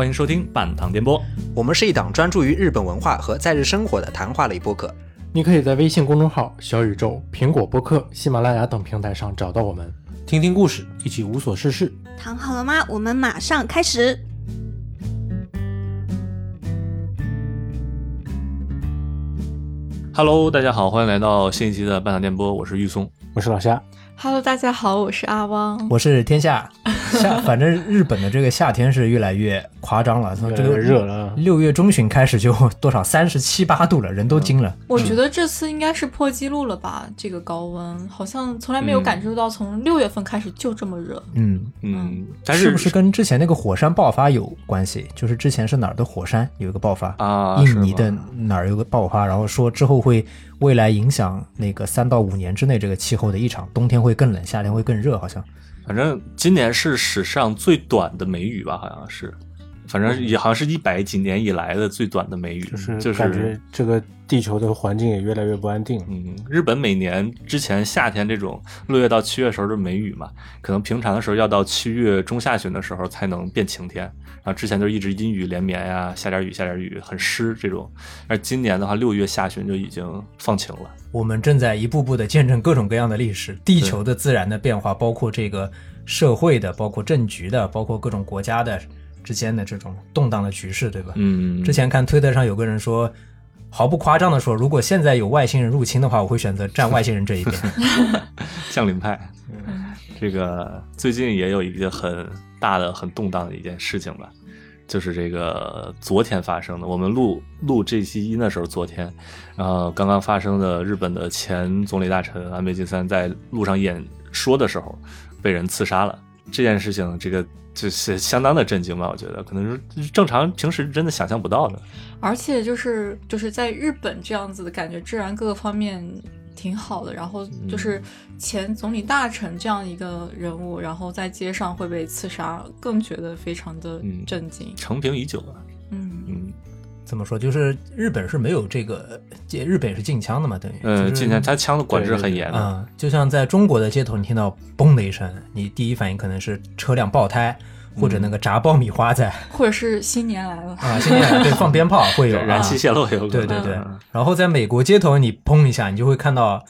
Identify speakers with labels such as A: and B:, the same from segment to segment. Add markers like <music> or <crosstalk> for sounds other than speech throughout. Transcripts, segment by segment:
A: 欢迎收听半糖电波。
B: 我们是一档专注于日本文化和在日生活的谈话类播客。
C: 你可以在微信公众号、小宇宙、苹果播客、喜马拉雅等平台上找到我们，
D: 听听故事，一起无所事事。
E: 躺好了吗？我们马上开始。
A: Hello，大家好，欢迎来到新一期的半糖电波，我是玉松。
C: 我是老夏。
F: Hello，大家好，我是阿汪。
D: 我是天下夏，反正日本的这个夏天是越来越夸张了，从这个
C: 越来越热了
D: 六月中旬开始就多少三十七八度了，人都惊了。
F: 我觉得这次应该是破纪录了吧？这个高温好像从来没有感受到，从六月份开始就这么热。
D: 嗯，
A: 嗯，但
D: 是不是跟之前那个火山爆发有关系？就是之前是哪儿的火山有一个爆发
A: 啊
D: 印尼的哪儿有个爆发，然后说之后会未来影响那个三到五年之内这个气候的异常，冬天会更冷，夏天会更热，好像。
A: 反正今年是史上最短的梅雨吧，好像是，反正也好像是一百几年以来的最短的梅雨，
C: 就是
A: 就是
C: 感觉这个地球的环境也越来越不安定。
A: 嗯，日本每年之前夏天这种六月到七月时候的梅雨嘛，可能平常的时候要到七月中下旬的时候才能变晴天，然后之前就一直阴雨连绵呀，下点雨下点雨，很湿这种。而今年的话，六月下旬就已经放晴了。
D: 我们正在一步步的见证各种各样的历史，地球的自然的变化，包括这个社会的，包括政局的，包括各种国家的之间的这种动荡的局势，对吧？
A: 嗯，
D: 之前看推特上有个人说，毫不夸张的说，如果现在有外星人入侵的话，我会选择站外星人这一边。<laughs>
A: 降临派。这个最近也有一个很大的、很动荡的一件事情吧，就是这个昨天发生的。我们录录这期音的时候，昨天，然后刚刚发生的日本的前总理大臣安倍晋三在路上演说的时候被人刺杀了。这件事情，这个就是相当的震惊吧？我觉得可能是正常平时真的想象不到的。
F: 而且就是就是在日本这样子的感觉，治安各个方面挺好的。然后就是前总理大臣这样一个人物，然后在街上会被刺杀，更觉得非常的
A: 嗯
F: 震惊。
A: 成平已久了。
F: 嗯
A: 嗯
D: 怎么说？就是日本是没有这个，日本是禁枪的嘛，等于。
A: 呃，
D: 就是
A: 今年他枪的管制很严的。
D: 啊、就像在中国的街头，你听到嘣的一声，你第一反应可能是车辆爆胎，或者那个炸爆米花在
F: 或者是新年来了，
D: 啊，新年来了对放鞭炮会有
A: 燃
D: 啊
A: 气泄漏有可能。
D: 对对对
A: 嗯，
D: 然后在美国街头，你砰一下，你就会看到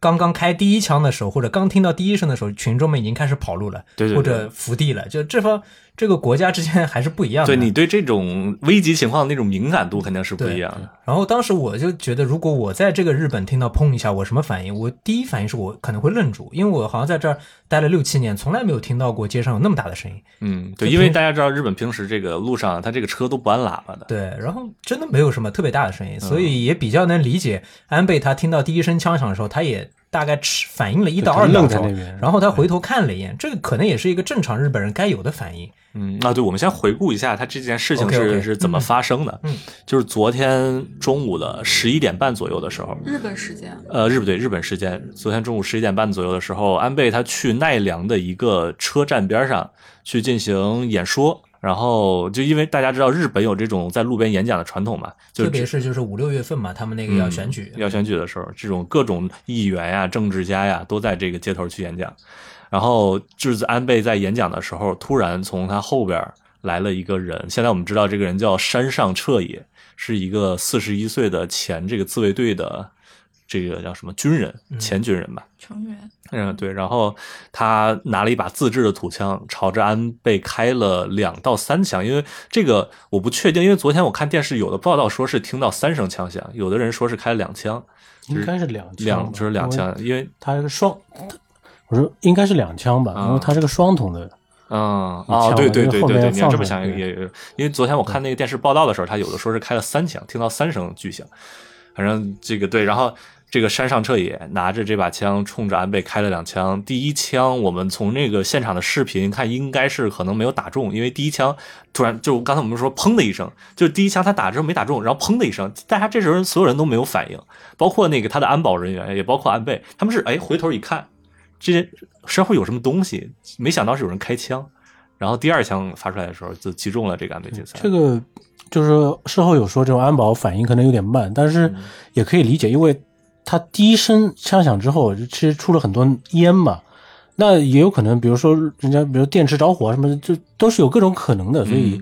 D: 刚刚开第一枪的时候，或者刚听到第一声的时候，群众们已经开始跑路了，
A: 对对对
D: 或者伏地了。就这方这个国家之间还是不一样的。
A: 对你对这种危急情况的那种敏感度肯定是不一样的。
D: 然后当时我就觉得，如果我在这个日本听到砰一下，我什么反应？我第一反应是我可能会愣住，因为我好像在这儿待了六七年，从来没有听到过街上有那么大的声音。
A: 嗯，对，因为大家知道日本平时这个路上，它这个车都不按喇叭的。
D: 对，然后真的没有什么特别大的声音，所
A: 嗯
D: 以也比较能理解安倍他听到第一声枪响的时候，他也大概吃反应了一到二秒钟然后他回头看了一眼，这个可能也是一个正常日本人该有的反应。
A: 嗯，啊，对，我们先回顾一下他这件事情是是怎么发生的。
D: 嗯嗯
A: 就是昨天中午的十一点半左右的时候，
F: 日本时间。
A: 呃，日不对，日本时间，昨天中午十一点半左右的时候，安倍他去奈良的一个车站边上去进行演说。然后就因为大家知道日本有这种在路边演讲的传统嘛，就
D: 特别是就是五六月份嘛，他们那个要选举，
A: 要选举的时候，这种各种议员呀、政治家呀，都在这个街头去演讲。然后就是安倍在演讲的时候，突然从他后边来了一个人。现在我们知道这个人叫山上彻也，是一个四十一岁的前这个自卫队的这个叫什么军人，前军人吧。
F: 成员，
A: 嗯，对，然后他拿了一把自制的土枪，朝着安倍开了两到三枪，因为这个我不确定，因为昨天我看电视有的报道说是听到三声枪响，有的人说是开了两枪，
C: 应该是两
A: 两就是两枪，因为
C: 他是双，我说应该是两枪吧，
A: 啊
C: 因为他是个双筒的。
A: 嗯，
C: 啊
A: 哦，对对对对对，你要这么想也也，因为昨天我看那个电视报道的时候，他有的说是开了三枪，听到三声巨响，反正这个对，然后这个山上彻也拿着这把枪冲着安倍开了两枪，第一枪我们从那个现场的视频看，应该是可能没有打中，因为第一枪突然就刚才我们说砰的一声，就是第一枪他打之后没打中，然后砰的一声，大家这时候所有人都没有反应，包括那个他的安保人员，也包括安倍，他们是哎回头一看，这身后有什么东西，没想到是有人开枪。然后第二枪发出来的时候，就击中了这个安倍晋三。
C: 这个就是事后有说这种安保反应可能有点慢，但是也可以理解，因为他第一声枪响之后，其实出了很多烟嘛，那也有可能，比如说人家比如电池着火什么的，就都是有各种可能的，所以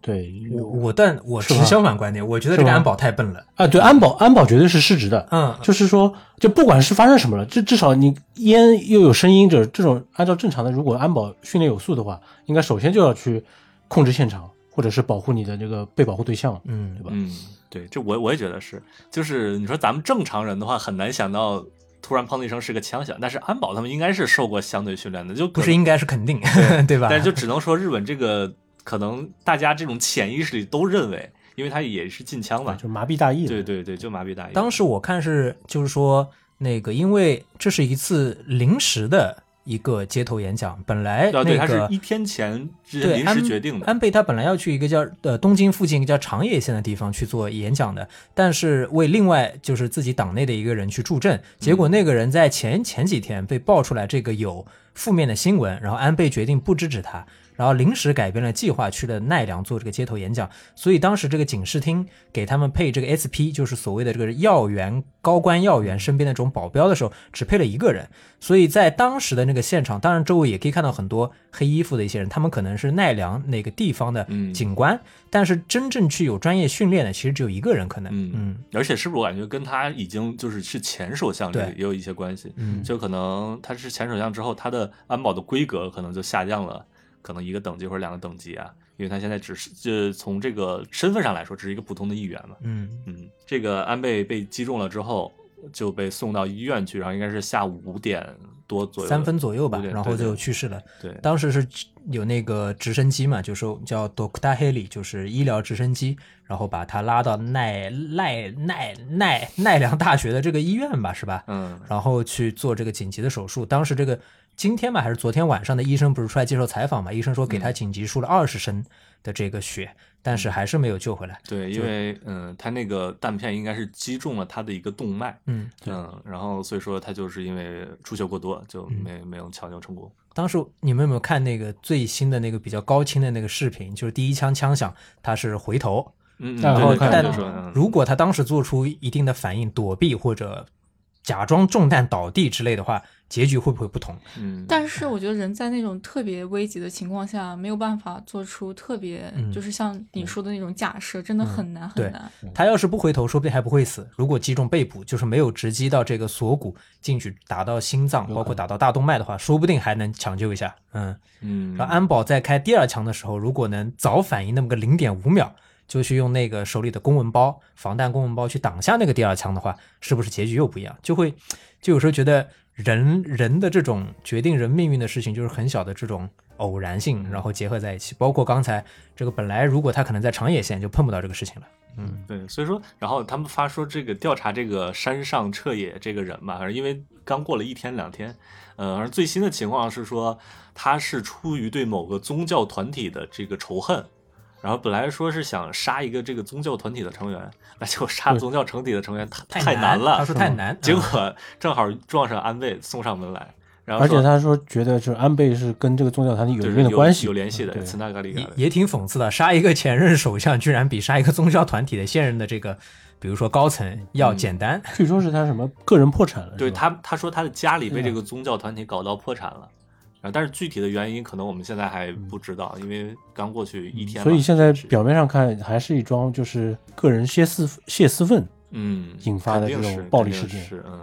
C: 对，
D: 我我但我持
C: 是
D: 相反观点，我觉得这个安保太笨了。
C: 啊，对，安保安保绝对是失职的。
D: 嗯，
C: 就是说，就不管是发生什么了，至至少你烟又有声音，这这种按照正常的，如果安保训练有素的话，应该首先就要去控制现场，或者是保护你的这个被保护对象，
D: 嗯
C: 对吧？
A: 嗯，对，这我我也觉得是，就是你说咱们正常人的话，很难想到突然砰的一声是个枪响，但是安保他们应该是受过相对训练的，就
D: 不是应该是肯定，<laughs> 对吧？
A: 但是就只能说日本这个可能大家这种潜意识里都认为，因为他也是禁枪嘛
C: 就，麻痹大意了。
A: 对对对，就麻痹大意。
D: 当时我看是就是说那个，因为这是一次临时的一个街头演讲，本来
A: 啊，对，
D: 那个
A: 他是一天前临时决定的。
D: 安倍他本来要去一个叫呃东京附近一个叫长野县的地方去做演讲的，但是为另外就是自己党内的一个人去助阵，结果那个人在前前几天被爆出来这个有负面的新闻，然后安倍决定不支持他。然后临时改变了计划，去了奈良做这个街头演讲，所以当时这个警视厅给他们配这个 SP，就是所谓的这个要员、高官要员身边的这种保镖的时候，只配了一个人。所以在当时的那个现场，当然周围也可以看到很多黑衣服的一些人，他们可能是奈良那个地方的
A: 嗯。
D: 警官，但是真正去有专业训练的，其实只有一个人，可能，
A: 嗯
D: 嗯。
A: 而且是不是我感觉跟他已经就是是前首相也有一些关系？
D: 嗯。
A: 就可能他是前首相之后，他的安保的规格可能就下降了，可能一个等级或者两个等级啊，因为他现在只是就从这个身份上来说，只是一个普通的议员嘛。
D: 嗯
A: 嗯，这个安倍被击中了之后就被送到医院去，然后应该是下午五点多左右，
D: 三分左右吧然后就去世了。
A: 对，
D: 当时是有那个直升机嘛，就是叫 Doctor Heli，就是医疗直升机，然后把他拉到奈奈奈奈奈良大学的这个医院吧，是吧？
A: 嗯
D: 然后去做这个紧急的手术。当时这个今天嘛，还是昨天晚上的医生不是出来接受采访嘛？医生说给他紧急输了二十升的这个血，但是还是没有救回来。
A: 对，因为嗯，他那个弹片应该是击中了他的一个动脉，
D: 嗯，
A: 嗯，然后所以说他就是因为出血过多，就没、没有抢救成功。
D: 当时你们有没有看那个最新的那个比较高清的那个视频？就是第一枪枪响，他是回头，
A: 嗯，嗯
C: 然后
D: 如果他当时做出一定的反应，躲避或者假装中弹倒地之类的话，结局会不会不同？
A: 嗯，
F: 但是我觉得人在那种特别危急的情况下，没有办法做出特别，
D: 嗯
F: 就是像你说的那种假设，真的很难很难。
D: 他要是不回头，说不定还不会死。如果击中背部，就是没有直击到这个锁骨进去，打到心脏，包括打到大动脉的话，说不定还能抢救一下。嗯，
A: 嗯，
D: 然后安保在开第二枪的时候，如果能早反应那么个零点五秒，就去用那个手里的公文包、防弹公文包去挡下那个第二枪的话，是不是结局又不一样？就会，就有时候觉得人人的这种决定人命运的事情，就是很小的这种偶然性，然后结合在一起。包括刚才这个，本来如果他可能在长野县，就碰不到这个事情了。嗯
A: 对，所以说，然后他们发说这个调查这个山上彻野这个人嘛，反正因为刚过了一天两天，呃，而最新的情况是说他是出于对某个宗教团体的这个仇恨，然后本来说是想杀一个这个宗教团体的成员，那结果杀宗教团体的成员太
D: 太
A: 难了，
D: 他说太难。
A: 结
D: 嗯
A: 果正好撞上安倍送上门来，然后
C: 而且他说觉得就是安倍是跟这个宗教团体有
A: 就是
C: 一定的关系，
A: 有联系的，
C: 对。
A: 茨纳格里
D: 也也挺讽刺的，杀一个前任首相，居然比杀一个宗教团体的现任的这个，比如说高层要简单。
C: 据说是他什么个人破产了，
A: 对他，他说他的家里被这个宗教团体搞到破产了，但是具体的原因可能我们现在还不知道，因为刚过去一天。
C: 嗯所以现在表面上看还是一桩就是个人泄私泄私愤，
A: 嗯
C: 引发的这种暴力事件
A: 是嗯，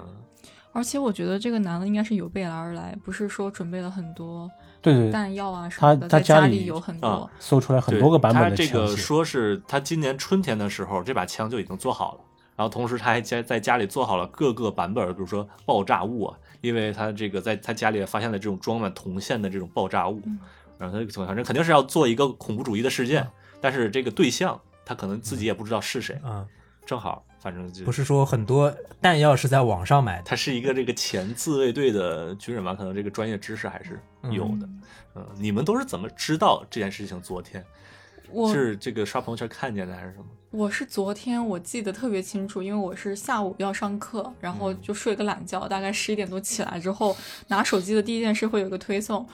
F: 而且我觉得这个男的应该是有备而而来，不是说准备了很多
C: 对对对，
F: 弹药啊什么的，在家
C: 他家里
F: 有很多。
A: 啊
C: 搜出来很多个版本的
A: 枪他这个，说是他今年春天的时候，这把枪就已经做好了。然后同时他还在在家里做好了各个版本，比如说爆炸物啊，因为他这个在他家里发现了这种装满铜线的这种爆炸物，
F: 嗯
A: 然后他反正肯定是要做一个恐怖主义的事件，但是这个对象他可能自己也不知道是谁，
D: 啊、
A: 正好反正就
D: 不是说很多弹药是在网上买的。
A: 他是一个这个前自卫队的军人嘛，可能这个专业知识还是有的。嗯，你们都是怎么知道这件事情？昨天是这个刷朋友圈看见的还是什么？
F: 我是昨天我记得特别清楚，因为我是下午要上课，然后就睡个懒觉，大概十一点多起来之后，拿手机的第一件事会有个推送，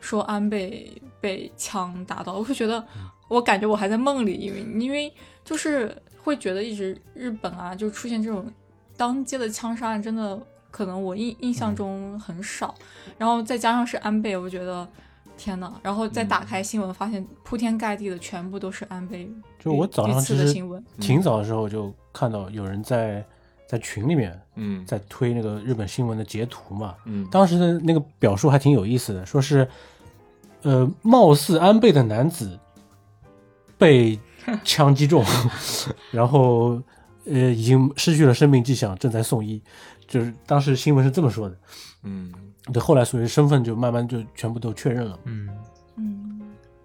F: 说安倍被枪打到，我会觉得，我感觉我还在梦里，因为因为就是会觉得一直日本啊，就出现这种当街的枪杀案，真的可能我印印象中很少，然后再加上是安倍，我觉得天呐！然后再打开新闻，发现铺天盖地的全部都是安倍
C: 就我早上
F: 遇
C: 其实
F: 刺的新闻。
C: 挺早的时候就看到有人在在群里面
A: 嗯
C: 在推那个日本新闻的截图嘛，
A: 嗯，
C: 当时的那个表述还挺有意思的，说是，呃，貌似安倍的男子被枪击中，<laughs> 然后呃已经失去了生命迹象，正在送医。就是当时新闻是这么说的，
A: 嗯，
C: 对，后来所谓身份就慢慢就全部都确认了。
D: 嗯，
F: 嗯，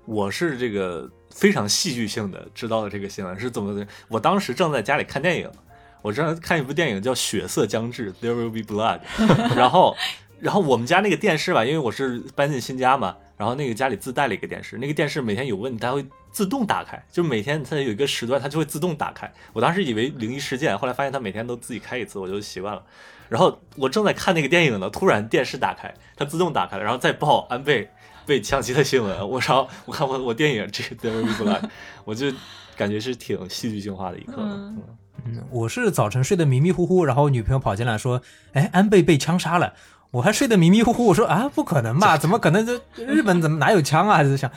A: 我是这个非常戏剧性的知道了这个新闻是怎么的。我当时正在家里看电影，我正在看一部电影叫《血色将至》（There Will Be Blood），<laughs> 然后，然后我们家那个电视吧，因为我是搬进新家嘛，然后那个家里自带了一个电视，那个电视每天有问题，它会自动打开，就每天它有一个时段，它就会自动打开。我当时以为灵异事件，后来发现它每天都自己开一次，我就习惯了。然后我正在看那个电影呢，突然电视打开，它自动打开了，然后再报安倍被枪击的新闻。<laughs> 我然后我看我我电影这个《There Will Be Blood》，<laughs> 我就感觉是挺戏剧性化的一刻。
F: 嗯
A: 嗯
D: 嗯，我是早晨睡得迷迷糊糊，然后女朋友跑进来说：“哎，安倍被枪杀了。”我还睡得迷迷糊糊，我说：“啊，不可能吧？<laughs> 怎么可能？这日本怎么哪有枪啊？”还是想，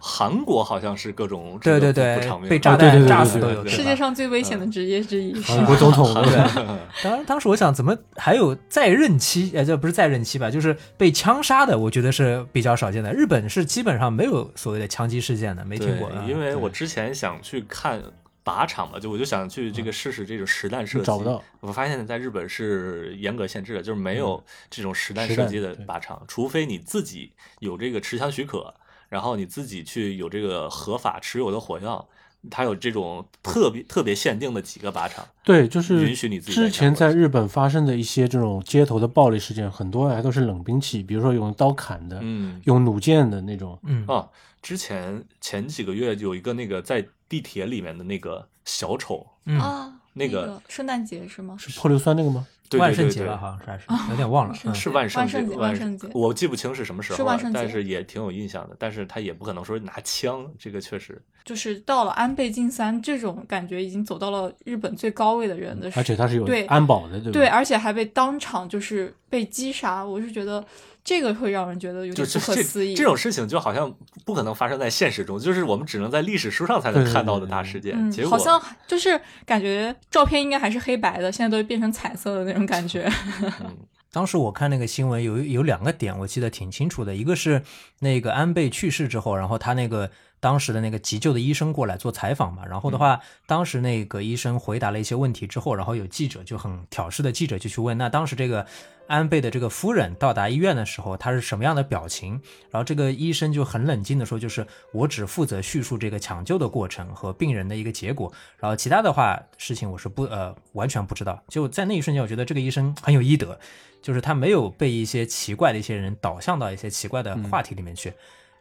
A: 韩国好像是各种这个
D: 对对对被炸弹炸死都有。
F: 世界上最危险的职业之一。
C: 韩国总统 <laughs> 对
D: 当当时我想，怎么还有在任期？呃，这不是在任期吧？就是被枪杀的，我觉得是比较少见的。日本是基本上没有所谓的枪击事件的，没听过。
A: 因为我之前想去看靶场嘛，就我就想去这个试试这种实弹射击，
C: 找不到。
A: 我发现在日本是严格限制的，就是没有这种实弹射击的靶场，除非你自己有这个持枪许可，然后你自己去有这个合法持有的火药。它有这种特别特别限定的几个靶场，
C: 对，就是
A: 允许你自己
C: 之前在日本发生的一些这种街头的暴力事件，很多还都是冷兵器，比如说用刀砍的，
A: 嗯，
C: 用弩箭的那种。
D: 嗯
A: 哦，之前前几个月有一个那个在地铁里面的那个小丑，
D: 嗯，
F: 啊，
A: 那个
F: 个圣诞节是吗？
C: 是泼硫酸那个吗？
A: 对
D: 万
A: 对对对
D: 圣节吧，好像是还是有点忘了。嗯
A: 是万圣
F: 万圣节
A: 万
F: 万圣节
A: 我记不清是什么时候了
F: 是万圣，节
A: 但是也挺有印象的。但是他也不可能说拿枪，这个确实，
F: 就是到了安倍晋三这种感觉，已经走到了日本最高位的人的时，
C: 而且他是有
F: 对
C: 安保的，对吧？
F: 对，而且还被当场就是被击杀，我是觉得这个会让人觉得有点不可思议。
A: 这种事情就好像不可能发生在现实中，就是我们只能在历史书上才能看到的大事件。
F: 嗯
A: 结，果
F: 好像就是感觉照片应该还是黑白的，现在都变成彩色的那种感觉。<laughs>
A: 嗯
D: 当时我看那个新闻有有两个点，我记得挺清楚的。一个是那个安倍去世之后，然后他那个当时的那个急救的医生过来做采访嘛，然后的话，当时那个医生回答了一些问题之后，然后有记者就很挑事的记者就去问，那当时这个安倍的这个夫人到达医院的时候，她是什么样的表情？然后这个医生就很冷静的说，就是我只负责叙述这个抢救的过程和病人的一个结果，然后其他的话事情我是不呃完全不知道。就在那一瞬间，我觉得这个医生很有医德。就是他没有被一些奇怪的一些人导向到一些奇怪的话题里面去。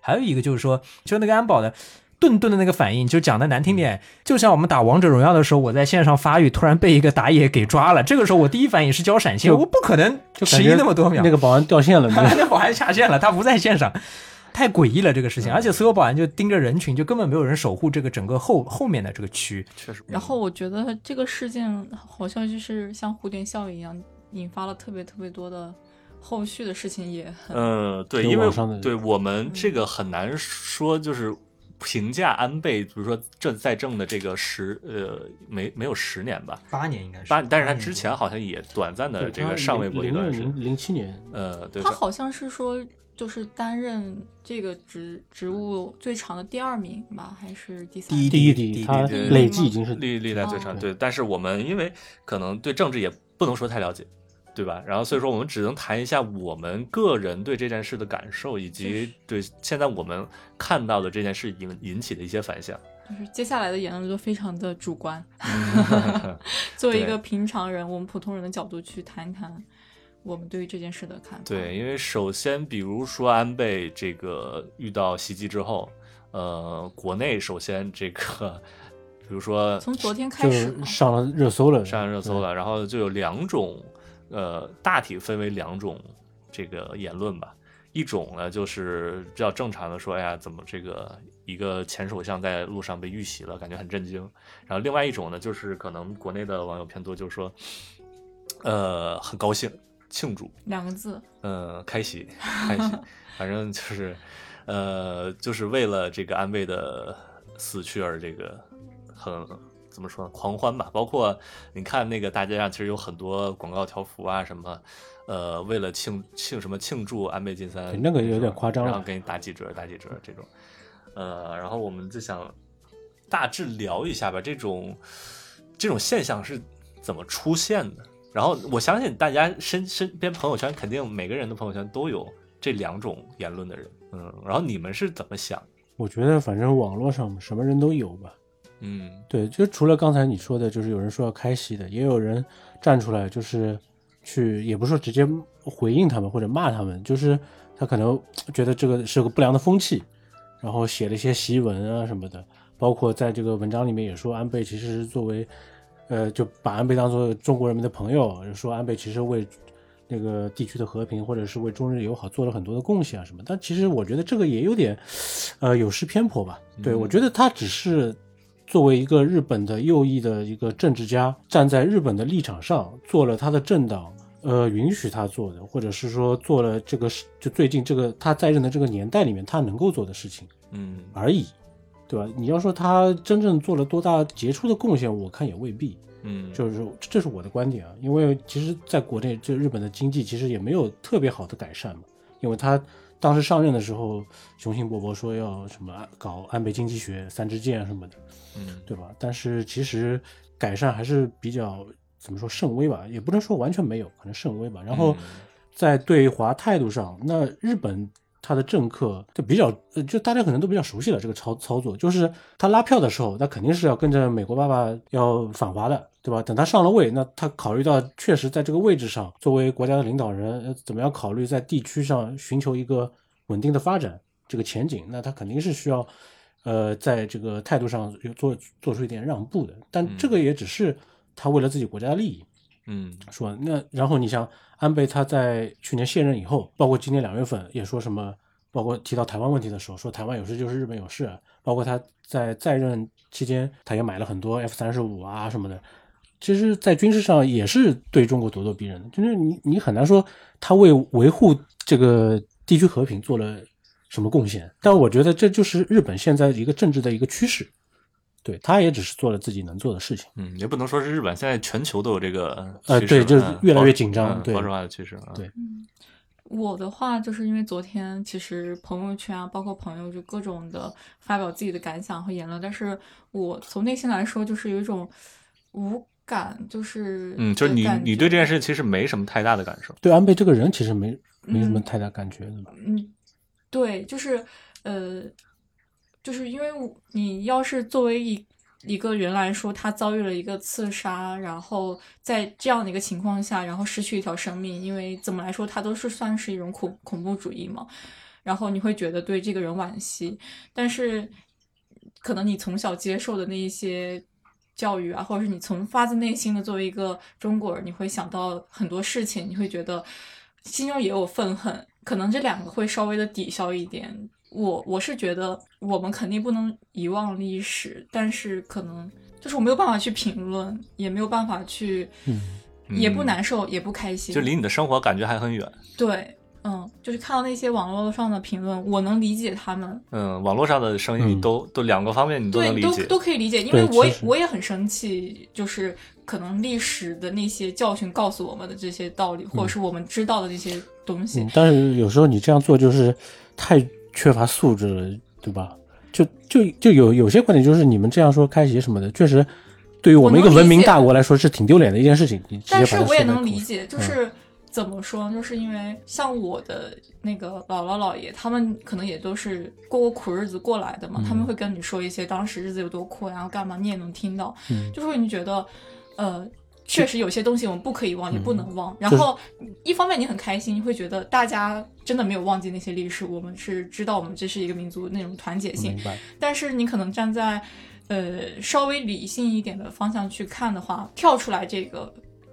D: 还有一个就是说，就那个安保的顿顿的那个反应，就讲的难听点，就像我们打王者荣耀的时候，我在线上发育，突然被一个打野给抓了，这个时候我第一反应是交闪现，我不可能迟疑那么多秒，
C: 那个保安掉线了，<laughs> 那个
D: 那保安下线了，他不在线上。太诡异了这个事情，而且所有保安就盯着人群，就根本没有人守护这个整个后后面的这个区。
A: 确实。
F: 然后我觉得这个事件好像就是像蝴蝶效应一样，引发了特别特别多的后续的事情，也很
A: 呃，对，因为对我们这个很难说，就是评价安倍，比如说这在政的这个十呃没没有十年吧，
D: 八年应该是
A: 八，但是他之前好像也短暂的这个上位过一段时间，
C: 零零七年，
A: 呃，对，
F: 他好像是说，就是担任这个职职务最长的第二名吧，还是第三？
D: 第一
C: 第一
D: 第一
C: 题他
A: 第
C: 累计已经是
A: 历历代最长，
F: 哦
A: 对，但是我们因为可能对政治也不能说太了解。对吧？然后所以说我们只能谈一下我们个人对这件事的感受，以及对现在我们看到的这件事引引起的一些反响。
F: 就是接下来的言论都非常的主观。<laughs> <laughs> 作为一个平常人，我们普通人的角度去谈一谈我们对于这件事的看法。
A: 对，因为首先，比如说安倍这个遇到袭击之后，呃，国内首先这个，比如说
F: 从昨天开始，
C: 上了热搜了，
A: 上了热搜了，然后就有两种，呃，大体分为两种这个言论吧。一种呢就是比较正常的说，哎呀，怎么这个一个前首相在路上被遇袭了，感觉很震惊。然后另外一种呢，就是可能国内的网友偏多，就是说，呃，很高兴，庆祝，
F: 两个字，
A: 呃，开席，开席，<laughs> 反正就是，呃，就是为了这个安倍的死去而这个很怎么说呢，狂欢吧。包括你看那个大街上，其实有很多广告条幅啊什么，呃，为了庆庆什么庆祝安倍晋三，
C: 那个有点夸张了
A: 然后给你打几折，打几折这种，呃，然后我们就想大致聊一下吧，这种这种现象是怎么出现的？然后我相信大家身身边朋友圈肯定每个人的朋友圈都有这两种言论的人，嗯，然后你们是怎么想？
C: 我觉得反正网络上什么人都有吧。
A: 嗯。
C: 对，就除了刚才你说的，就是有人说要开席的，也有人站出来，就是去，也不是说直接回应他们或者骂他们，就是他可能觉得这个是个不良的风气，然后写了一些檄文啊什么的，包括在这个文章里面也说安倍其实是作为，呃，就把安倍当做中国人民的朋友，说安倍其实为那个地区的和平或者是为中日友好做了很多的贡献啊什么，但其实我觉得这个也有点，呃，有失偏颇吧。对、我觉得他只是作为一个日本的右翼的一个政治家，站在日本的立场上做了他的政党。呃，允许他做的，或者是说做了这个事，就最近这个他在任的这个年代里面他能够做的事情
A: 嗯
C: 而已，对吧？你要说他真正做了多大杰出的贡献，我看也未必。
A: 嗯，
C: 就是这是我的观点啊，因为其实在国内，这日本的经济其实也没有特别好的改善嘛，因为他当时上任的时候雄心勃勃说要什么搞安倍经济学、三支箭什么的，
A: 嗯
C: 对吧？但是其实改善还是比较怎么说甚微吧，也不能说完全没有，可能甚微吧。然后
A: 嗯
C: 在对华态度上，那日本它的政客就比较，呃就大家可能都比较熟悉了这个操操作，就是他拉票的时候，那肯定是要跟着美国爸爸要反华的，对吧？等他上了位，那他考虑到确实在这个位置上，作为国家的领导人，呃怎么样考虑在地区上寻求一个稳定的发展这个前景，那他肯定是需要。呃，在这个态度上有做做出一点让步的，但这个也只是他为了自己国家的利益，
A: 嗯
C: 说那然后你像安倍他在去年卸任以后，包括今年两月份也说什么，包括提到台湾问题的时候，说台湾有事就是日本有事，包括他在在任期间，他也买了很多 F 三十五啊什么的。其实，在军事上也是对中国咄咄逼人的，就是你你很难说他为维护这个地区和平做了什么贡献，但我觉得这就是日本现在一个政治的一个趋势，对他也只是做了自己能做的事情。
A: 嗯，也不能说是日本，现在全球都有这个
C: 呃对就是
A: 嗯
C: 越来越紧张对
A: 嗯保守化的趋势啊，
C: 对
F: 我的话就是因为昨天其实朋友圈啊，包括朋友就各种的发表自己的感想和言论，但是我从内心来说就是有一种无感，就是
A: 嗯，就是你你对这件事其实没什么太大的感受，
C: 对安倍这个人其实没没什么
F: 嗯
C: 太大感觉的。
F: 嗯，对，就是呃，就是因为你要是作为一一个人来说，他遭遇了一个刺杀，然后在这样的一个情况下，然后失去一条生命，因为怎么来说，他都是算是一种恐恐怖主义嘛，然后你会觉得对这个人惋惜，但是可能你从小接受的那一些。教育啊，或者是你从发自内心的作为一个中国人，你会想到很多事情，你会觉得心中也有愤恨，可能这两个会稍微的抵消一点。我我是觉得我们肯定不能遗忘历史，但是可能就是我没有办法去评论，也没有办法去，
C: 嗯。
F: 也不
A: 嗯。
F: 难受，也不开心，
A: 就离你的生活感觉还很远。
F: 对，嗯，就是看到那些网络上的评论，我能理解他们，
A: 嗯，网络上的声音你
C: 嗯。
A: 都、都两个方面你都能
F: 对，都
A: 理解。
F: 都可以理解，因为我我也很生气，就是可能历史的那些教训告诉我们的这些道理，或者是我们知道的这些东西，
C: 嗯，但是有时候你这样做就是太缺乏素质了，对吧？就就就有有些观点就是你们这样说开席什么的，确实对于我们一个文明大国来说是挺丢脸的一件事情。
F: 但是我也能理解，就是怎么说？就是因为像我的那个姥姥姥爷，他们可能也都是过过苦日子过来的嘛，他们会跟你说一些当时日子有多苦，然后干嘛，你也能听到，
C: 嗯
F: 就是会你觉得，呃。确实有些东西我们不可以忘，也不能忘。然后一方面你很开心，你会觉得大家真的没有忘记那些历史，我们是知道我们这是一个民族那种团结性。但是你可能站在呃稍微理性一点的方向去看的话，跳出来这个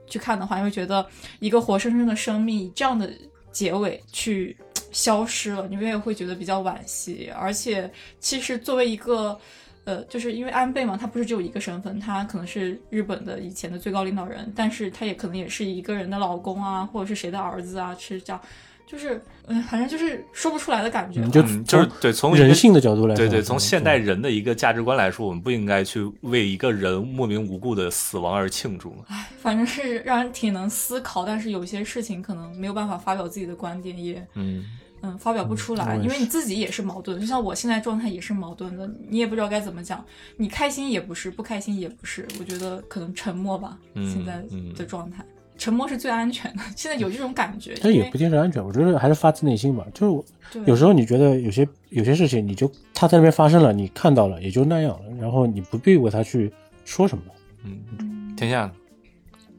F: 去看的话，你会觉得一个活生生的生命以这样的结尾去消失了，你也会觉得比较惋惜。而且，其实作为一个呃，就是因为安倍嘛，他不是只有一个身份，他可能是日本的以前的最高领导人，但是他也可能也是一个人的老公啊，或者是谁的儿子啊，是这样，就是嗯，反正就是说不出来的感觉
C: 就
A: 嗯，就是对从
C: 人性的角度来说，
A: 对对，从现代人的一个价值观来说，我们不应该去为一个人莫名无故的死亡而庆祝。
F: 反正是让人挺能思考，但是有些事情可能没有办法发表自己的观点，也
A: 嗯
F: 嗯发表不出来，因为你自己也是矛盾，就像我现在状态也是矛盾的，你也不知道该怎么讲，你开心也不是，不开心也不是，我觉得可能沉默吧，
A: 嗯
F: 现在
A: 嗯
F: 的状态，沉默是最安全的，现在有这种感觉，
C: 但也不见得安全，我觉得还是发自内心吧。就是我有时候你觉得有些有些事情，你就它在那边发生了，你看到了也就那样了，然后你不必为它去说什么。
A: 嗯，天下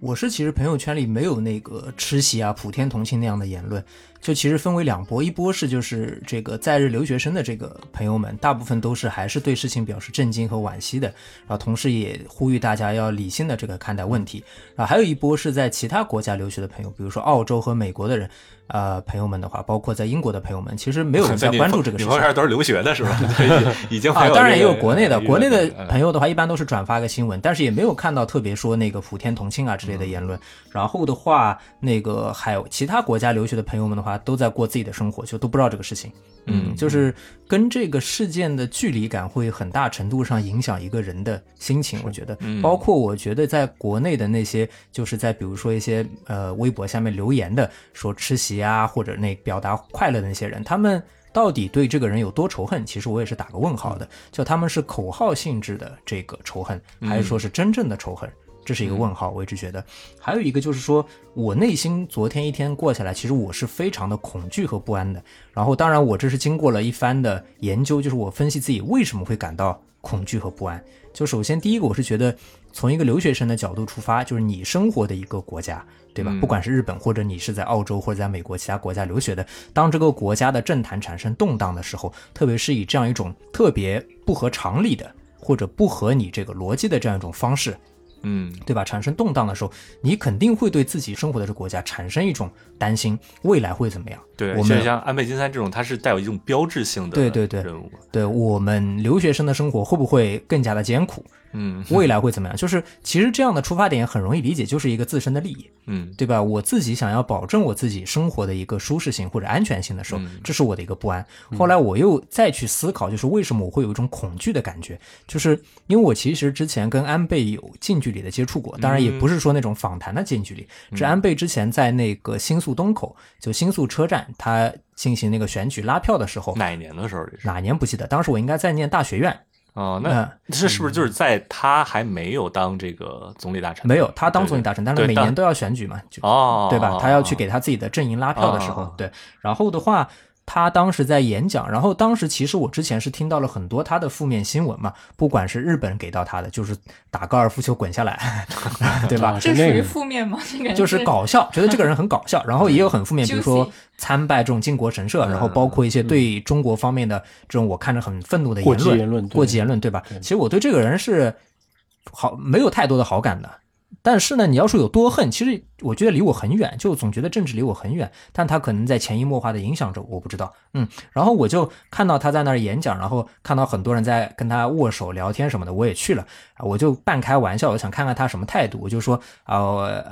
D: 我是其实朋友圈里没有那个吃席啊、普天同庆那样的言论，就其实分为两波，一波是就是这个在日留学生的这个朋友们，大部分都是还是对事情表示震惊和惋惜的，然后同时也呼吁大家要理性的这个看待问题，然后还有一波是在其他国家留学的朋友，<laughs> 比如说澳洲和美国的人，呃，朋友们的话，包括在英国的朋友们，其实没有人在关注这个事情
A: 你朋友。都是留学的是吧？对，已经
D: 啊，当然也有国内的，
A: 嗯
D: 国内的朋友的话，一般都是转发个新闻，但是也没有看到特别说那个普天同庆啊之类的言论。然后的话，那个还有其他国家留学的朋友们的话，都在过自己的生活，就都不知道这个事情。
A: 嗯
D: 就是跟这个事件的距离感会很大程度上影响一个人的心情，我觉得，
A: 嗯
D: 包括我觉得在国内的那些，就是在比如说一些呃微博下面留言的说吃席啊，或者那表达快乐的那些人，他们。到底对这个人有多仇恨？其实我也是打个问号的。就他们是口号性质的这个仇恨，还是说是真正的仇恨？这是一个问号，我一直觉得。还有一个就是说，我内心昨天一天过下来，其实我是非常的恐惧和不安的。然后，当然我这是经过了一番的研究，就是我分析自己为什么会感到恐惧和不安。就首先第一个，我是觉得从一个留学生的角度出发，就是你生活的一个国家，对吧？
A: 嗯
D: 不管是日本，或者你是在澳洲或者在美国其他国家留学的，当这个国家的政坛产生动荡的时候，特别是以这样一种特别不合常理的或者不合你这个逻辑的这样一种方式，
A: 嗯
D: 对吧？产生动荡的时候，你肯定会对自己生活的这个国家产生一种担心，未来会怎么样？
A: 对，
D: 我们
A: 像安倍晋三这种，它是带有一种标志性的
D: 对对对。对我们留学生的生活会不会更加的艰苦？
A: 嗯
D: 未来会怎么样？<laughs> 就是其实这样的出发点很容易理解，就是一个自身的利益，
A: 嗯
D: 对吧？我自己想要保证我自己生活的一个舒适性或者安全性的时候，
A: 嗯
D: 这是我的一个不安。后来我又再去思考，就是为什么我会有一种恐惧的感觉，就是因为我其实之前跟安倍有近距离的接触过，当然也不是说那种访谈的近距离，是安倍之前在那个新宿东口，就新宿车站，他进行那个选举拉票的时候，
A: 哪一年的时候？
D: 哪年不记得，当时我应该在念大学院。
A: 哦，
D: 嗯
A: 那这是不是就是在他还没有当这个总理大臣？
D: 没有，他当总理大臣，但是每年都要选举嘛，就
A: 哦，
D: 对吧？他要去
A: 哦
D: 给他自己的阵营拉票的时候，
A: 哦
D: 对。然后的话，他当时在演讲，然后当时其实我之前是听到了很多他的负面新闻嘛，不管是日本给到他的，就是打高尔夫球滚下来，<laughs> 对吧？
C: 啊 <laughs>
F: 这属于
C: 是
F: 负面吗？
D: 就是搞笑，觉得这个人很搞笑，<laughs> 然后也有很负面，比如说参拜这种靖国神社，然后包括一些对中国方面的这种我看着很愤怒的言论，
C: 激言论
D: 过激言论，对吧？其实我对这个人是好没有太多的好感的。但是呢，你要说有多恨，其实我觉得离我很远，就总觉得政治离我很远，但他可能在潜移默化的影响着我，不知道。嗯，然后我就看到他在那儿演讲，然后看到很多人在跟他握手聊天什么的，我也去了，我就半开玩笑，我想看看他什么态度，我就说啊、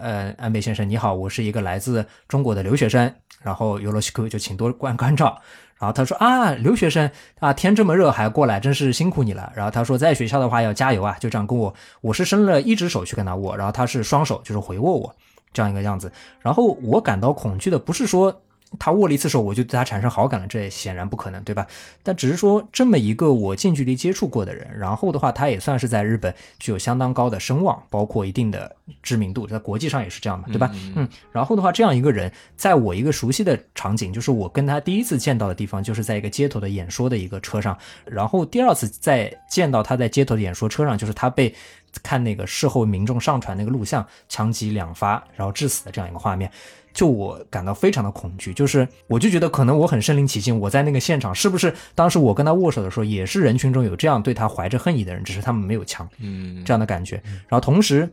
D: 呃，安倍先生你好，我是一个来自中国的留学生，然后有罗西库就请多关关照。然后他说啊，留学生啊，天这么热还过来，真是辛苦你了。然后他说在学校的话要加油啊，就这样跟我，我是伸了一只手去跟他握，然后他是双手就是回握我这样一个样子。然后我感到恐惧的不是说他握了一次手我就对他产生好感了，这显然不可能，对吧？但只是说这么一个我近距离接触过的人，然后的话他也算是在日本具有相当高的声望，包括一定的知名度，在国际上也是这样嘛，对吧？嗯，然后的话这样一个人，在我一个熟悉的场景，就是我跟他第一次见到的地方，就是在一个街头的演说的一个车上，然后第二次再见到他在街头的演说车上，就是他被。看那个事后民众上传那个录像，枪击两发，然后致死的这样一个画面，就我感到非常的恐惧，就是我就觉得可能我很身临其境，我在那个现场，是不是当时我跟他握手的时候，也是人群中有这样对他怀着恨意的人，只是他们没有枪，
A: 嗯，
D: 这样的感觉。然后同时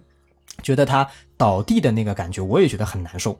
D: 觉得他倒地的那个感觉，我也觉得很难受。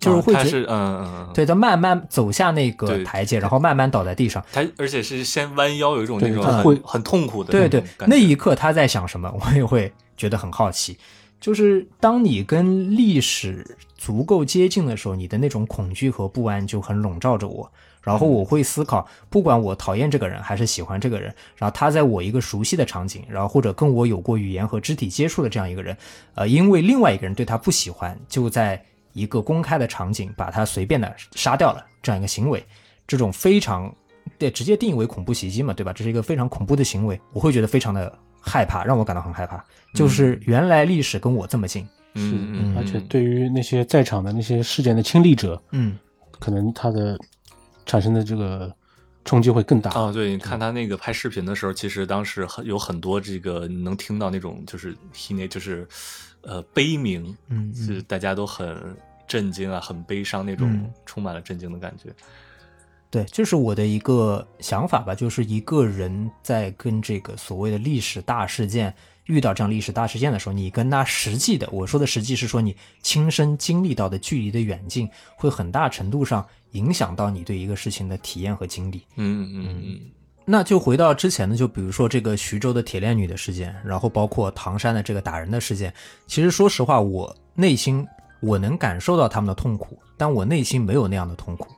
D: 就是会
A: 嗯嗯嗯，
D: 对，他慢慢走下那个台阶，然后慢慢倒在地上。
A: 他而且是先弯腰，有一种那种很很痛苦的
D: 对对
A: 那
D: 一刻他在想什么，我也会觉得很好奇。就是当你跟历史足够接近的时候，你的那种恐惧和不安就很笼罩着我。然后我会思考，不管我讨厌这个人还是喜欢这个人，然后他在我一个熟悉的场景，然后或者跟我有过语言和肢体接触的这样一个人，呃，因为另外一个人对他不喜欢，就在一个公开的场景把他随便的杀掉了，这样一个行为，这种非常对直接定义为恐怖袭击嘛，对吧？这是一个非常恐怖的行为，我会觉得非常的害怕，让我感到很害怕。就是原来历史跟我这么近，
A: 嗯嗯，
C: 而且对于那些在场的那些事件的亲历者，
D: 嗯，
C: 可能他的产生的这个冲击会更大。
A: 啊，对，你看他那个拍视频的时候，其实当时很有很多这个你能听到那种就是听那就是呃悲鸣，
D: 嗯
A: 是大家都很震惊啊，很悲伤那种
D: 嗯
A: 充满了震惊的感觉。
D: 对，就是我的一个想法吧，就是一个人在跟这个所谓的历史大事件遇到这样历史大事件的时候，你跟他实际的，我说的实际是说你亲身经历到的距离的远近，会很大程度上影响到你对一个事情的体验和经历。
A: 嗯嗯嗯
D: 那就回到之前的，就比如说这个徐州的铁链女的事件，然后包括唐山的这个打人的事件。其实说实话，我内心我能感受到他们的痛苦，但我内心没有那样的痛苦，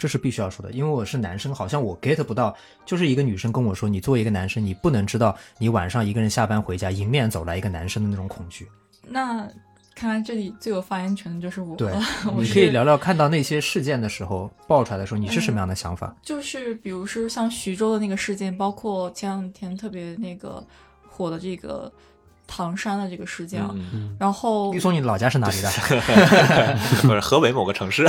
D: 这是必须要说的。因为我是男生，好像我 get 不到，就是一个女生跟我说，你作为一个男生，你不能知道你晚上一个人下班回家，迎面走来一个男生的那种恐惧。
F: 那看来这里最有发言权的就是我
D: 对
F: 了。<laughs>
D: 你可以聊聊看到那些事件的时候爆出来的时候，你是什么样的想法？
F: 就是比如说像徐州的那个事件，包括前两天特别那个火的这个唐山的这个事件然后
D: 玉松，你老家是哪里的？<laughs>
A: 不是河北某个城市，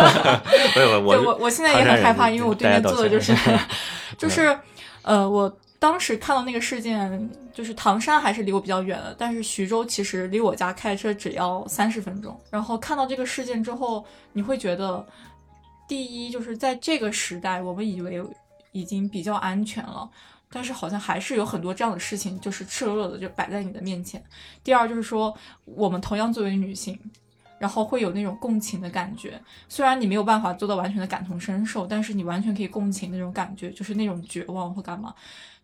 A: <laughs> 没有我
F: 对我我现在也很害怕，因为我对面坐的就是 <laughs> 就是呃，我当时看到那个事件，就是唐山还是离我比较远的，但是徐州其实离我家开车只要三十分钟。然后看到这个事件之后，你会觉得，第一就是在这个时代，我们以为已经比较安全了。但是好像还是有很多这样的事情，就是赤裸裸的就摆在你的面前。第二就是说，我们同样作为女性，然后会有那种共情的感觉。虽然你没有办法做到完全的感同身受，但是你完全可以共情那种感觉，就是那种绝望或干嘛，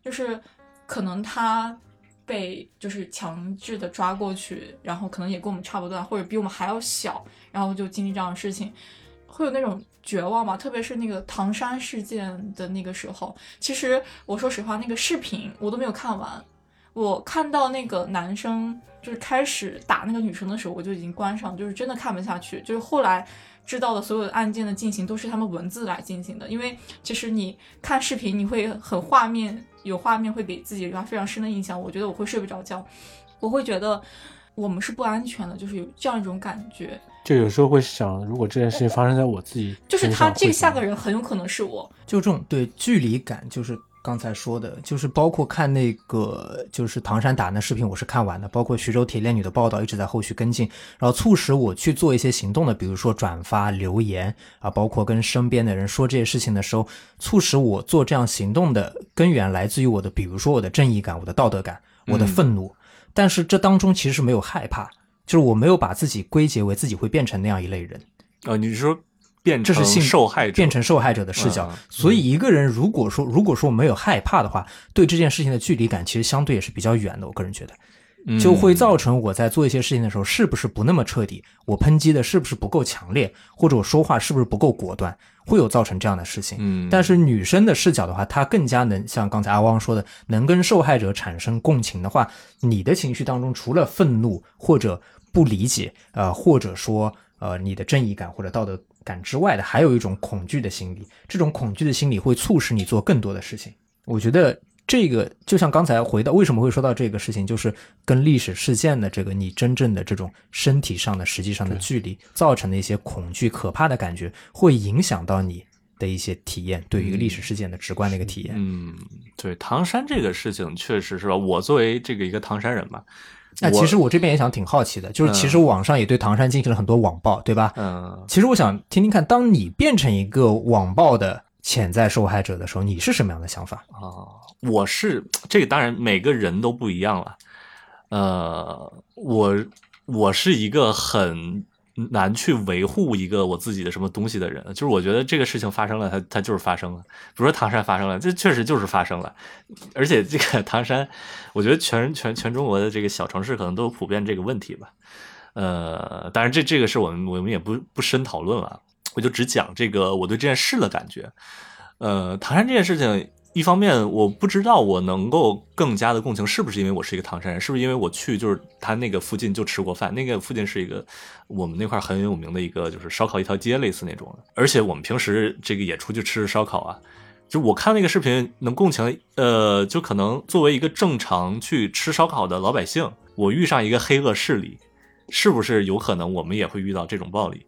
F: 就是可能他被就是强制的抓过去，然后可能也跟我们差不多，或者比我们还要小，然后就经历这样的事情，会有那种绝望吧。特别是那个唐山事件的那个时候，其实我说实话，那个视频我都没有看完，我看到那个男生就是开始打那个女生的时候，我就已经关上，就是真的看不下去。就是后来知道的所有的案件的进行都是他们文字来进行的，因为其实你看视频你会很画面，有画面会给自己留下非常深的印象。我觉得我会睡不着觉，我会觉得我们是不安全的，就是有这样一种感觉。
C: 就有时候会想，如果这件事情发生在我自己
F: 就是他这下个人很有可能是我，
D: 就这种对距离感，就是刚才说的，就是包括看那个就是唐山打那视频，我是看完的，包括徐州铁链女的报道一直在后续跟进，然后促使我去做一些行动的，比如说转发、留言啊，包括跟身边的人说这些事情的时候，促使我做这样行动的根源来自于我的，比如说我的正义感、我的道德感、我的愤怒，但是这当中其实是没有害怕，就是我没有把自己归结为自己会变成那样一类人。
A: 哦，你是说变成
D: 这是性
A: 受害者，
D: 变成受害者的视角。
A: 嗯
D: 所以一个人如果说如果说没有害怕的话，对这件事情的距离感其实相对也是比较远的。我个人觉得，
A: 嗯
D: 就会造成我在做一些事情的时候，是不是不那么彻底？我抨击的是不是不够强烈？或者我说话是不是不够果断？会有造成这样的事情。
A: 嗯，
D: 但是女生的视角的话，她更加能像刚才阿汪说的，能跟受害者产生共情的话，你的情绪当中除了愤怒或者不理解，呃，或者说呃你的正义感或者道德感之外的，还有一种恐惧的心理。这种恐惧的心理会促使你做更多的事情。我觉得这个就像刚才回到为什么会说到这个事情，就是跟历史事件的这个你真正的这种身体上的实际上的距离造成的一些恐惧、可怕的感觉，会影响到你的一些体验，对于一个历史事件的直观的一个体验。
A: 嗯，对，唐山这个事情确实是吧？我作为这个一个唐山人嘛，
D: 那其实我这边也想挺好奇的，就是其实网上也对唐山进行了很多网暴，对吧？
A: 嗯，
D: 其实我想听听看，当你变成一个网暴的潜在受害者的时候，你是什么样的想法？
A: 啊，我是 <tsk> 这个，当然每个人都不一样了。呃，我我是一个很难去维护一个我自己的什么东西的人。就是我觉得这个事情发生了，它它就是发生了。比如说唐山发生了，这确实就是发生了。而且这个唐山，我觉得全全全中国的这个小城市可能都普遍这个问题吧。呃，当然这这个是我们我们也不不深讨论了，我就只讲这个我对这件事的感觉。呃，唐山这件事情。一方面，我不知道我能够更加的共情，是不是因为我是一个唐山人，是不是因为我去就是他那个附近就吃过饭，那个附近是一个我们那块很有名的一个就是烧烤一条街类似那种的，而且我们平时这个也出去吃烧烤啊，就我看那个视频能共情，呃，就可能作为一个正常去吃烧烤的老百姓，我遇上一个黑恶势力，是不是有可能我们也会遇到这种暴力？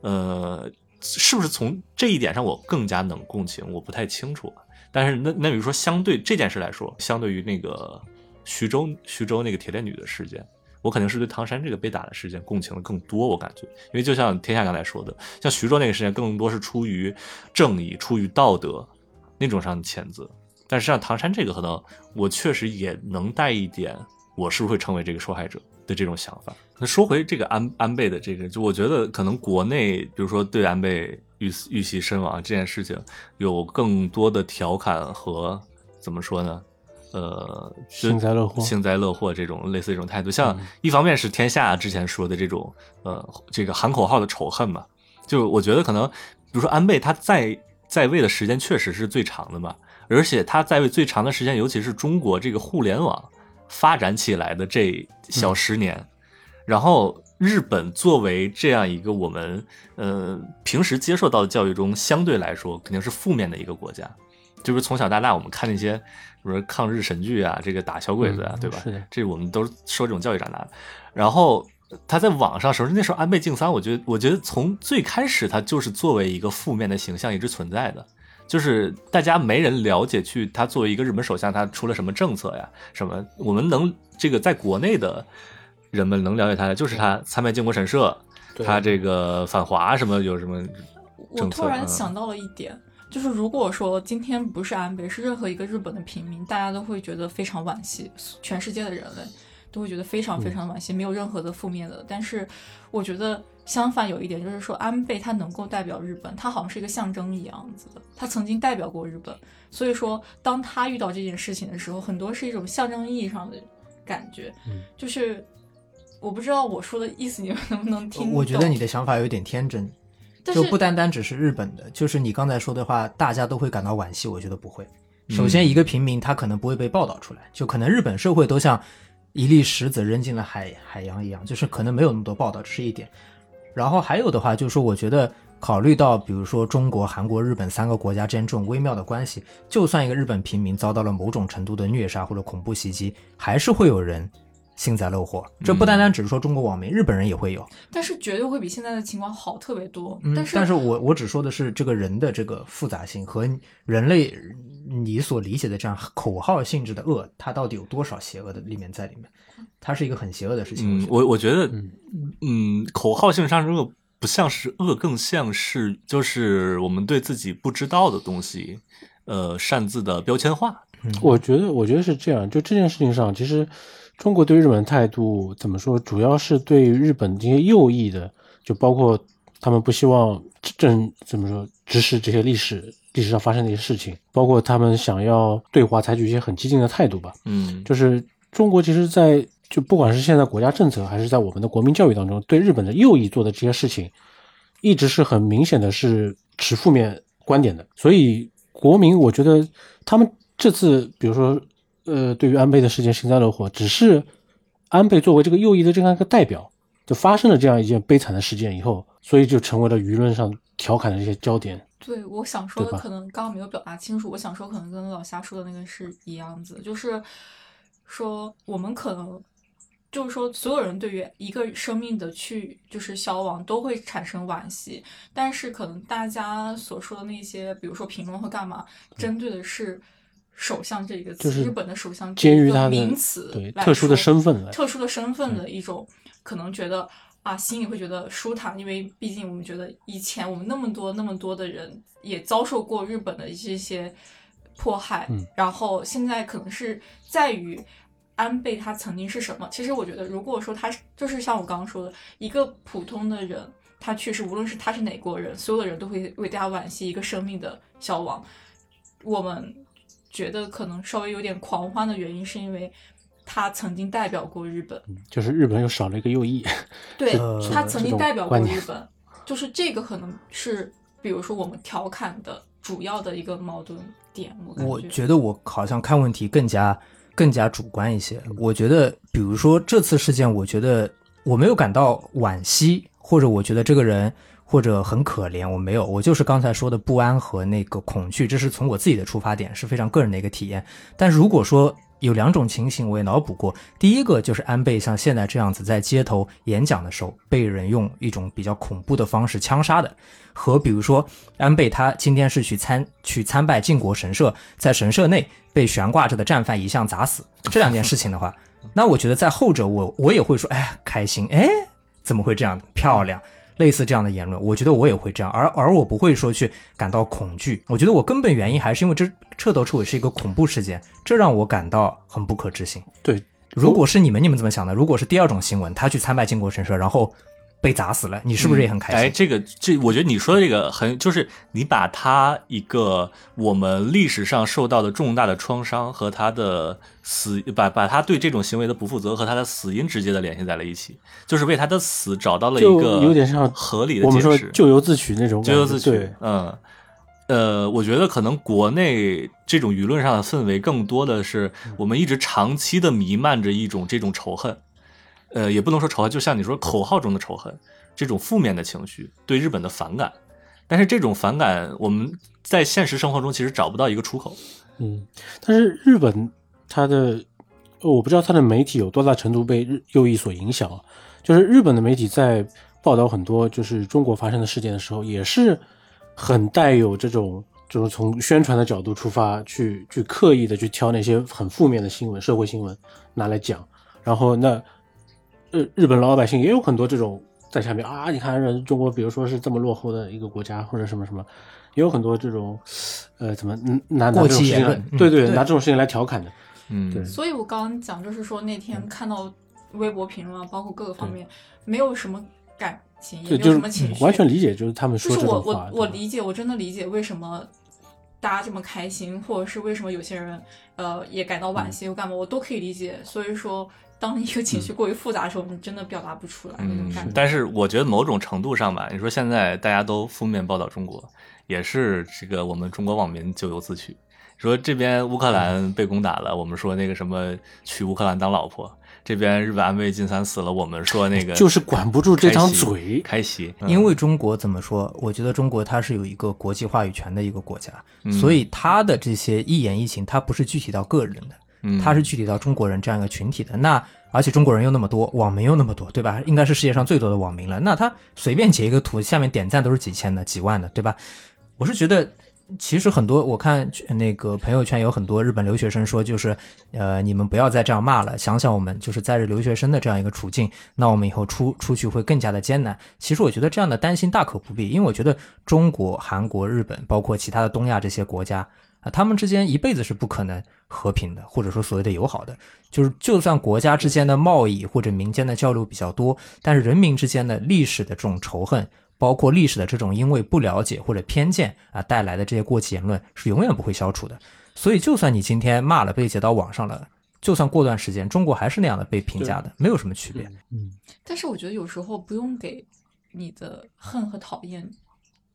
A: 呃，是不是从这一点上我更加能共情？我不太清楚。但是那那比如说，相对这件事来说，相对于那个徐州徐州那个铁链女的事件，我肯定是对唐山这个被打的事件共情的更多。我感觉，因为就像天下刚才说的，像徐州那个事件，更多是出于正义、出于道德那种上的谴责。但是像唐山这个，可能我确实也能带一点，我是不是会成为这个受害者的这种想法。那说回这个安安倍的这个，就我觉得可能国内，比如说对安倍。遇遇袭身亡这件事情，有更多的调侃和怎么说呢？呃，
C: 幸灾乐祸，
A: 幸灾乐祸这种类似这种态度。像一方面是天下之前说的这种，呃，这个喊口号的仇恨嘛。就我觉得可能，比如说安倍他在在位的时间确实是最长的嘛，而且他在位最长的时间，尤其是中国这个互联网发展起来的这小十年，然后。日本作为这样一个我们呃平时接受到的教育中相对来说肯定是负面的一个国家，就是从小到大我们看那些什么抗日神剧啊，这个打小鬼子啊，对吧？
C: 是，
A: 这我们都是受这种教育长大的。然后他在网上，首先那时候安倍晋三，我觉得我觉得从最开始他就是作为一个负面的形象一直存在的，就是大家没人了解去他作为一个日本首相他出了什么政策呀，什么我们能这个在国内的。人们能了解他的就是他参拜靖国神社，他这个反华什么有什么
F: 我突然想到了一点，就是如果说今天不是安倍，是任何一个日本的平民，大家都会觉得非常惋惜，全世界的人类都会觉得非常非常惋惜，没有任何的负面的。但是我觉得相反有一点，就是说安倍他能够代表日本，他好像是一个象征一样子的，他曾经代表过日本，所以说当他遇到这件事情的时候，很多是一种象征意义上的感觉，就是。我不知道我说的意思你们能不能听
D: 我觉得你的想法有点天真，就不单单只是日本的，就是你刚才说的话，大家都会感到惋惜。我觉得不会。首先，一个平民他可能不会被报道出来，就可能日本社会都像一粒石子扔进了海海洋一样，就是可能没有那么多报道，这是一点。然后还有的话，就是说，我觉得考虑到比如说中国、韩国、日本三个国家之间这种微妙的关系，就算一个日本平民遭到了某种程度的虐杀或者恐怖袭击，还是会有人。幸灾乐祸，这不单单只是说中国网民，日本人也会有，
F: 但是绝对会比现在的情况好特别多。但是，
D: 但是我我只说的是这个人的这个复杂性和人类你所理解的这样口号性质的恶，它到底有多少邪恶的里面在里面？它是一个很邪恶的事情。
A: 我我觉得，嗯，口号性上恶不像是恶，更像是就是我们对自己不知道的东西，呃，擅自的标签化。
C: 我觉得，我觉得是这样。就这件事情上，其实。中国对日本的态度怎么说？主要是对日本这些右翼的，就包括他们不希望正怎么说直视这些历史历史上发生的一些事情，包括他们想要对华采取一些很激进的态度吧。
A: 嗯，
C: 就是中国其实，在就不管是现在国家政策，还是在我们的国民教育当中，对日本的右翼做的这些事情，一直是很明显的是持负面观点的。所以国民，我觉得他们这次，比如说。呃，对于安倍的事件幸灾乐祸，只是安倍作为这个右翼的这样一个代表，就发生了这样一件悲惨的事件以后，所以就成为了舆论上调侃的这些焦点。
F: 对，我想说的可能刚刚没有表达清楚，我想说可能跟老夏说的那个是一样子，就是说我们可能就是说所有人对于一个生命的去就是消亡都会产生惋惜，但是可能大家所说的那些，比如说评论或干嘛，针对的是。首相这个词，日本的首相
C: 鉴于他的
F: 名词
C: 对特殊的身份，
F: 特殊的身份的一种可能觉得啊，心里会觉得舒坦，因为毕竟我们觉得以前我们那么多那么多的人也遭受过日本的这些迫害，嗯然后现在可能是在于安倍他曾经是什么？其实我觉得，如果说他是就是像我刚刚说的，一个普通的人，他去世，无论是他是哪国人，所有的人都会为大家惋惜一个生命的消亡。我们觉得可能稍微有点狂欢的原因，是因为他曾经代表过日本，
C: 就是日本又少了一个右翼，<laughs>
F: 对
D: 呃
F: 他曾经代表过日本，就是这个可能是，比如说我们调侃的主要的一个矛盾点。我感
D: 我觉得我好像看问题更加更加主观一些。我觉得，比如说这次事件，我觉得我没有感到惋惜，或者我觉得这个人或者很可怜，我没有，我就是刚才说的不安和那个恐惧，这是从我自己的出发点，是非常个人的一个体验。但如果说有两种情形，我也脑补过。第一个就是安倍像现在这样子在街头演讲的时候，被人用一种比较恐怖的方式枪杀的，和比如说安倍他今天是去参去参拜靖国神社，在神社内被悬挂着的战犯一项砸死这两件事情的话，那我觉得在后者我我也会说，哎，开心，哎，怎么会这样，漂亮。类似这样的言论，我觉得我也会这样，而而我不会说去感到恐惧。我觉得我根本原因还是因为这彻头彻尾是一个恐怖事件，这让我感到很不可置信。
C: 对，
D: 如果是你们，你们怎么想的？如果是第二种新闻，他去参拜靖国神社，然后被砸死了，你是不是也很开心
A: 哎，
D: 心？
A: 这个这，我觉得你说的这个很，就是你把他一个我们历史上受到的重大的创伤和他的死，把把他对这种行为的不负责和他的死因直接的联系在了一起，就是为他的死找到了一个
C: 有点像
A: 合理的
C: 我们说
A: 解释。
C: 咎由自取那种，
A: 咎由自取，，嗯，呃，我觉得可能国内这种舆论上的氛围更多的是我们一直长期的弥漫着一种这种仇恨，呃，也不能说仇恨，就像你说口号中的仇恨，这种负面的情绪，对日本的反感。但是这种反感，我们在现实生活中其实找不到一个出口。
C: 嗯，但是日本它的，我不知道它的媒体有多大程度被右翼所影响。就是日本的媒体在报道很多就是中国发生的事件的时候，也是很带有这种就是从宣传的角度出发，去去刻意的去挑那些很负面的新闻、社会新闻拿来讲。然后那日日本老百姓也有很多这种在下面啊，你看人中国，比如说是这么落后的一个国家，或者什么什么，也有很多这种呃怎么嗯拿这种事情对对，拿这种事情来调侃的。
A: 嗯，
C: 对
F: 所以我刚刚讲就是说那天看到微博评论啊，包括各个方面，没有什么感情，也，没有什么情绪，
C: 完全理解，就是他们
F: 就是我
C: 说这种话。
F: 我我理解，我真的理解为什么大家这么开心，或者是为什么有些人呃也感到惋惜又干嘛，我都可以理解。所以说，当一个情绪过于复杂的时候，你真的表达不出来那种
A: 嗯
F: 感觉。
A: 但是我觉得某种程度上吧，你说现在大家都负面报道中国，也是这个我们中国网民咎由自取。说这边乌克兰被攻打了，我们说那个什么娶乌克兰当老婆；这边日本安倍晋三死了，我们说那个
C: 就是管不住这张嘴
A: 开席。嗯
D: 因为中国怎么说？我觉得中国它是有一个国际话语权的一个国家，
A: 嗯
D: 所以它的这些一言一行，它不是具体到个人的，
A: 嗯
D: 它是具体到中国人这样一个群体的。那而且中国人又那么多，网民又那么多，对吧？应该是世界上最多的网民了。那他随便截一个图，下面点赞都是几千的、几万的，对吧？我是觉得。其实很多，我看那个朋友圈有很多日本留学生说，就是，呃，你们不要再这样骂了，想想我们就是在日留学生的这样一个处境，那我们以后出出去会更加的艰难。其实我觉得这样的担心大可不必，因为我觉得中国、韩国、日本，包括其他的东亚这些国家啊，他们之间一辈子是不可能和平的，或者说所谓的友好的。就是就算国家之间的贸易或者民间的交流比较多，但是人民之间的历史的这种仇恨。包括历史的这种因为不了解或者偏见啊带来的这些过激言论是永远不会消除的。所以，就算你今天骂了被截到网上了，就算过段时间中国还是那样的被评价的，没有什么区别。
F: 嗯但是我觉得有时候不用给你的恨和讨厌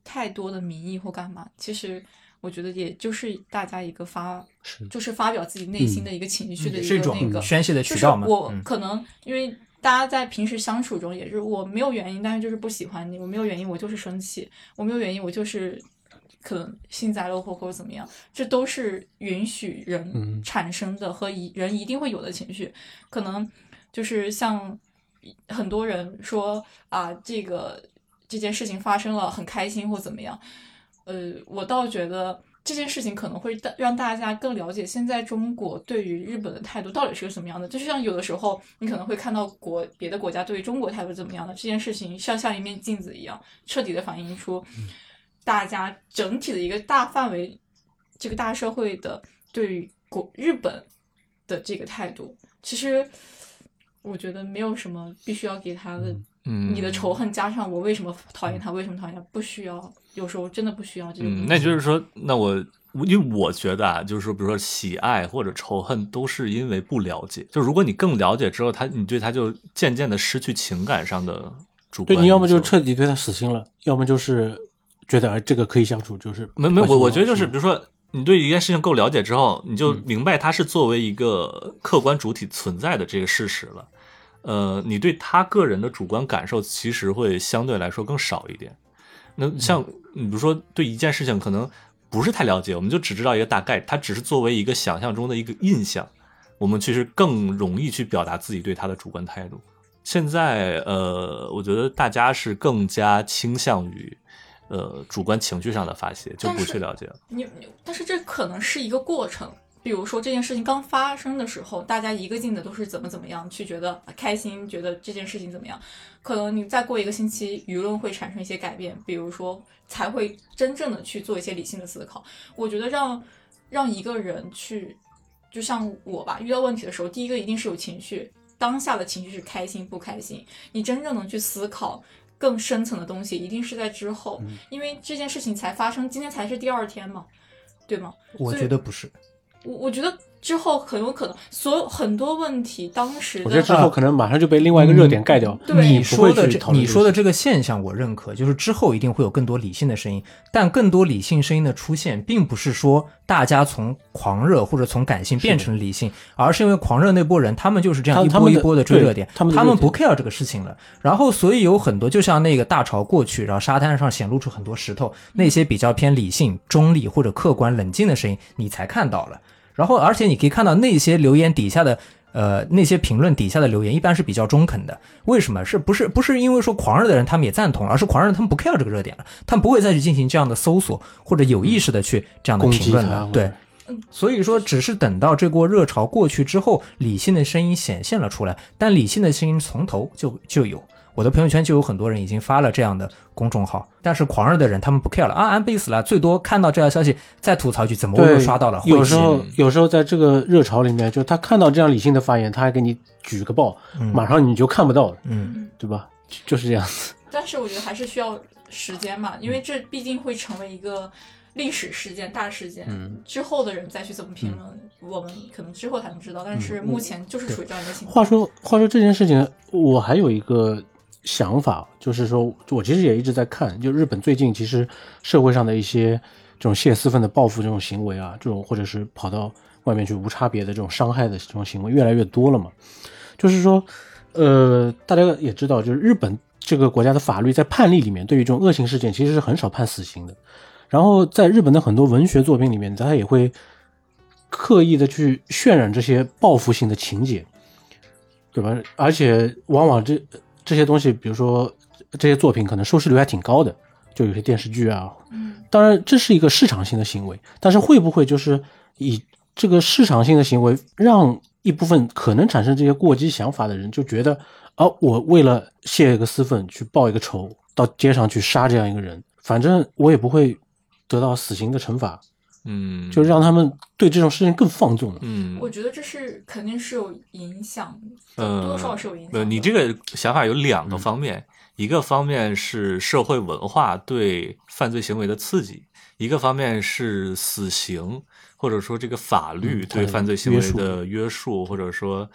F: 太多的名义或干嘛。其实我觉得也就是大家一个发，
C: 是。
F: 就是发表自己内心的一个情绪的一个那个
D: 宣泄的渠道嘛。
F: 我
D: 嗯。
F: 可能因为大家在平时相处中也是我没有原因，但是就是不喜欢你，我没有原因，我就是生气，我没有原因，我就是可能幸灾乐祸或者怎么样，这都是允许人
C: 嗯。
F: 产生的和一人一定会有的情绪，可能就是像很多人说啊，这个这件事情发生了，很开心或怎么样，呃，我倒觉得。这件事情可能会大让大家更了解现在中国对于日本的态度到底是个什么样的。就是像有的时候你可能会看到国别的国家对于中国态度怎么样的，这件事情像像一面镜子一样，彻底的反映出大家整体的一个大范围这个大社会的对于国日本的这个态度。其实我觉得没有什么必须要给他的，
A: 嗯，
F: 你的仇恨加上我为什么讨厌他，为什么讨厌他，不需要，有时候真的不需要这个。
A: 嗯，那就是说，那我因为我觉得啊，就是说，比如说喜爱或者仇恨，都是因为不了解。就如果你更了解之后，他你对他就渐渐的失去情感上的主观。
C: 对你要么就彻底对他死心了，要么就是觉得啊这个可以相处，就是
A: 没没我我觉得就是
C: 是
A: 比如说。你对一件事情够了解之后，你就明白它是作为一个客观主体存在的这个事实了。呃，你对他个人的主观感受其实会相对来说更少一点。那像你比如说对一件事情可能不是太了解，我们就只知道一个大概，它只是作为一个想象中的一个印象，我们其实更容易去表达自己对它的主观态度。现在呃，我觉得大家是更加倾向于。呃，主观情绪上的发泄就不去了解了。
F: 你，你但是这可能是一个过程。比如说这件事情刚发生的时候，大家一个劲的都是怎么怎么样去觉得开心，觉得这件事情怎么样。可能你再过一个星期，舆论会产生一些改变，比如说才会真正的去做一些理性的思考。我觉得让让一个人去，就像我吧，遇到问题的时候，第一个一定是有情绪，当下的情绪是开心不开心。你真正能去思考。更深层的东西一定是在之后，因为这件事情才发生，今天才是第二天嘛，对吗？
D: 我觉得不是，
F: 我我觉得之后很有可能，所有很多问题，当时
C: 我觉得之后可能马上就被另外一个热点盖掉。
F: 对
D: 你说的这你说的
C: 这
D: 这个现象，我认可，就是之后一定会有更多理性的声音，但更多理性声音的出现，并不是说大家从狂热或者从感性变成理性，而是因为狂热那波人，他们就是这样一波一波的追热点，他们不 care 这个事情了。然后，所以有很多，就像那个大潮过去，然后沙滩上显露出很多石头，那些比较偏理性、中立或者客观、冷静的声音，你才看到了。然后，而且你可以看到那些留言底下的，呃，那些评论底下的留言一般是比较中肯的。为什么？是不是不是因为说狂热的人他们也赞同，而是狂热他们不 care 这个热点了，他们不会再去进行这样的搜索或者有意识的去这样的评论了。对，所以说只是等到这波热潮过去之后，理性的声音显现了出来，但理性的声音从头就就有。我的朋友圈就有很多人已经发了这样的公众号，但是狂热的人他们不 care 了啊，安倍死了，最多看到这条消息再吐槽一句，怎么我又刷到了？
C: 有时候有时候在这个热潮里面，就他看到这样理性的发言，他还给你举个报，马上你就看不到了，
D: 嗯，
C: 对吧？就就是这样子。
F: 但是我觉得还是需要时间嘛，
C: 嗯
F: 因为这毕竟会成为一个历史事件、大事件。
C: 嗯
F: 之后的人再去怎么评论，我们可能之后才能知道。但是目前就是处于这样一个情况。
C: 嗯话说话说这件事情，我还有一个想法，就是说我其实也一直在看，就日本最近其实社会上的一些这种泄私愤的报复这种行为啊，这种或者是跑到外面去无差别的这种伤害的这种行为越来越多了嘛。就是说，呃，大家也知道，就是日本这个国家的法律在判例里面，对于这种恶性事件其实是很少判死刑的。然后在日本的很多文学作品里面，他也会刻意的去渲染这些报复性的情节，对吧？而且往往这这些东西，比如说这些作品，可能收视率还挺高的，就有些电视剧啊。
F: 嗯，
C: 当然这是一个市场性的行为，但是会不会就是以这个市场性的行为，让一部分可能产生这些过激想法的人就觉得，啊，我为了泄一个私愤去报一个仇，到街上去杀这样一个人，反正我也不会得到死刑的惩罚，
A: 嗯，
C: 就让他们对这种事情更放纵了。
A: 嗯，
F: 我觉得这是肯定是有影响的，
A: 呃，
F: 多多少少是有影响
A: 你这个想法有两
C: 嗯
A: 个方面，一个方面是社会文化对犯罪行为的刺激，一个方面是死刑或者说这个法律对犯罪行为
C: 约束。
A: 的约束或者说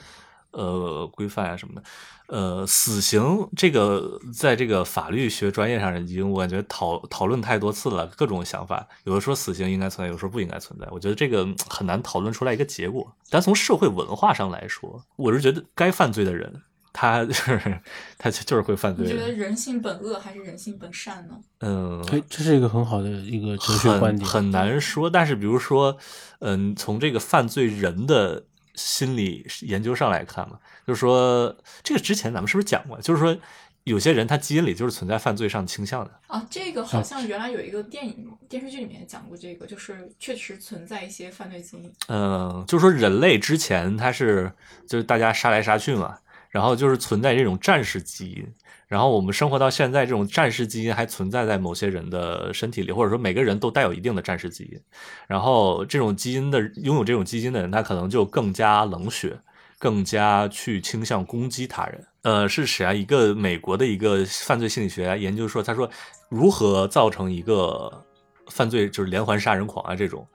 A: 呃规范啊什么的。呃，死刑这个在这个法律学专业上已经我感觉讨讨论太多次了，各种想法，有的说死刑应该存在，有的说不应该存在。我觉得这个嗯很难讨论出来一个结果。但从社会文化上来说，我是觉得该犯罪的人，他就是他就就是会犯罪
F: 你觉得。人性本恶还是人性本善呢？
A: 嗯，
C: 哎，这是一个很好的一个哲学观点。
A: 很很难说。但是比如说，嗯，从这个犯罪人的心理研究上来看嘛，就是说这个之前咱们是不是讲过？就是说有些人他基因里就是存在犯罪上倾向的。
F: 啊，这个好像原来有一个电影、电视剧里面讲过这个，就是确实存在一些犯罪基因。
A: 嗯，就是说人类之前他是就是大家杀来杀去嘛，然后就是存在这种战士基因。然后我们生活到现在，这种战士基因还存在在某些人的身体里，或者说每个人都带有一定的战士基因。然后这种基因的拥有这种基因的人，他可能就更加冷血，更加去倾向攻击他人。呃，是谁啊？一个美国的一个犯罪心理学研究说，他说如何造成一个犯罪就是连环杀人狂啊这种。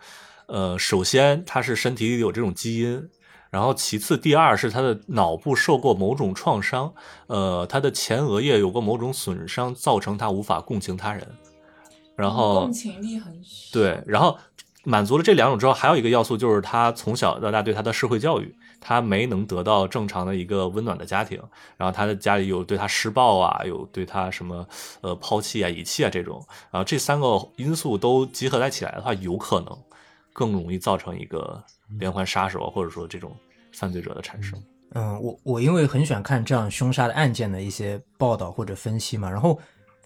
A: 呃，首先他是身体里有这种基因。然后，其次，第二是他的脑部受过某种创伤，呃，他的前额叶有过某种损伤，造成他无法共情他人。然后
F: 共情力很小。
A: 对，然后满足了这两种之后，还有一个要素就是他从小到大对他的社会教育，他没能得到正常的一个温暖的家庭。然后他的家里有对他施暴啊，有对他什么呃抛弃啊、遗弃啊这种。然后这三个因素都集合在起来的话，有可能更容易造成一个连环杀手，或者说这种。犯罪者的产生，
D: 嗯，我我因为很喜欢看这样凶杀的案件的一些报道或者分析嘛，然后，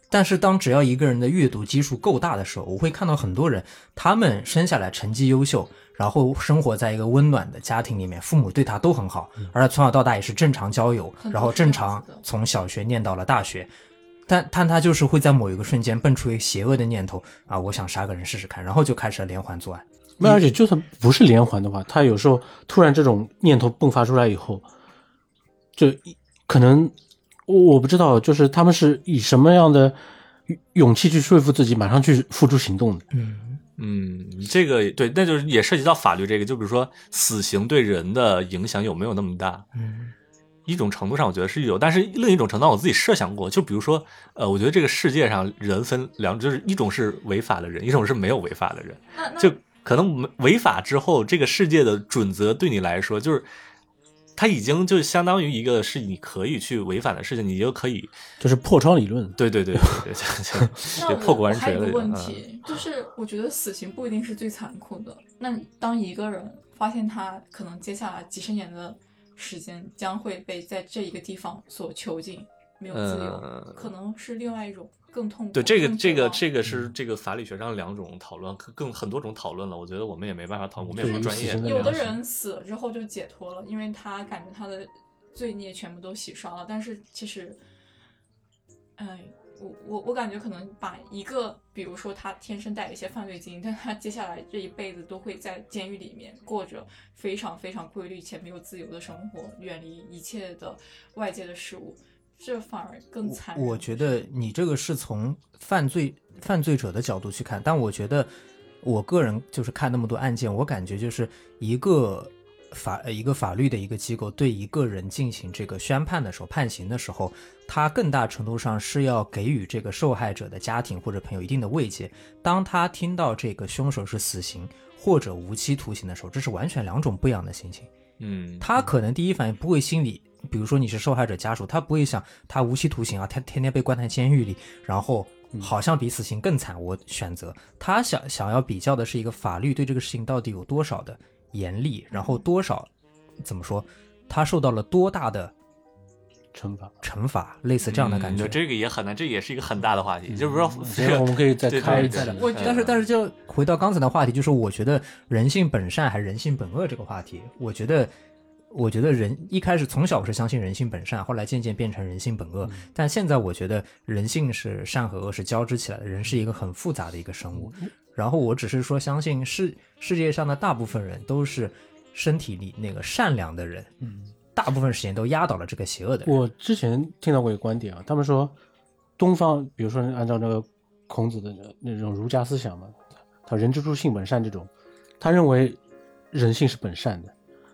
D: 但是当只要一个人的阅读基数够大的时候，我会看到很多人，他们生下来成绩优秀，然后生活在一个温暖的家庭里面，父母对他都很好，而他从小到大也是正常交友，然后正常从小学念到了大学，但但他就是会在某一个瞬间蹦出一个邪恶的念头啊，我想杀个人试试看，然后就开始了连环作案。
C: 那而且就算不是连环的话，他有时候突然这种念头迸发出来以后，就可能我我不知道，就是他们是以什么样的勇气去说服自己马上去付诸行动的。
D: 嗯
A: 嗯，这个对，那就是也涉及到法律这个，就比如说死刑对人的影响有没有那么大？
D: 嗯，
A: 一种程度上我觉得是有，但是另一种程度上我自己设想过，就比如说呃，我觉得这个世界上人分两，就是一种是违法的人，一种是没有违法的人，就。可能违法之后，这个世界的准则对你来说，就是它已经就相当于一个是你可以去违反的事情，你就可以
C: 就是破窗理论。
A: 对对对对对，对破关
F: 还有个问题，就是我觉得死刑不一定是最残酷的。那当一个人发现他可能接下来几十年的时间将会被在这一个地方所囚禁，没有自由，可能是另外一种。更痛苦。
A: 对这个，这个，这个是这个法理学上两种讨论，更很多种讨论了。我觉得我们也没办法讨论，我们也不专业。
F: 有的人死了之后就解脱了，因为他感觉他的罪孽全部都洗刷了。但是其实，哎，我我我感觉可能把一个，比如说他天生带有一些犯罪基因，但他接下来这一辈子都会在监狱里面过着非常非常规律且没有自由的生活，远离一切的外界的事物。这反而更残忍。
D: 我觉得你这个是从犯罪犯罪者的角度去看，但我觉得我个人就是看那么多案件，我感觉就是一个法一个法律的一个机构对一个人进行这个宣判的时候、判刑的时候，他更大程度上是要给予这个受害者的家庭或者朋友一定的慰藉。当他听到这个凶手是死刑或者无期徒刑的时候，这是完全两种不一样的心情。
A: 嗯，
D: 他可能第一反应不会心里。比如说你是受害者家属，他不会想他无期徒刑啊，他天天被关在监狱里，然后好像比死刑更惨。我选择他想想要比较的是一个法律对这个事情到底有多少的严厉，然后多少怎么说，他受到了多大的
C: 惩罚？
D: 惩罚类似这样的感觉，
A: 这个也很难，这也是一个很大的话题。就是说，
C: 我们可以再开
A: 再
C: 聊。
D: 但是但是就回到刚才的话题，就是我觉得人性本善还是人性本恶这个话题，我觉得。我觉得人一开始从小是相信人性本善，后来渐渐变成人性本恶。但现在我觉得人性是善和恶是交织起来的，人是一个很复杂的一个生物。然后我只是说，相信世世界上的大部分人都是身体里那个善良的人，
C: 嗯，
D: 大部分时间都压倒了这个邪恶的人。
C: 我之前听到过一个观点啊，他们说东方，比如说按照那个孔子的那种儒家思想嘛，他人之初性本善这种，他认为人性是本善的。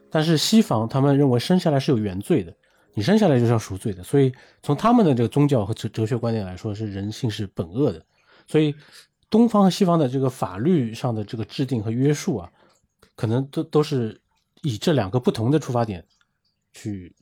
C: 但是西方他们认为生下来是有原罪的，你生下来就是要赎罪的，所以从他们的这个宗教和哲哲学观点来说，是人性是本恶的。所以东方和西方的这个法律上的这个制定和约束啊，可能都都是以这两个不同的出发点去，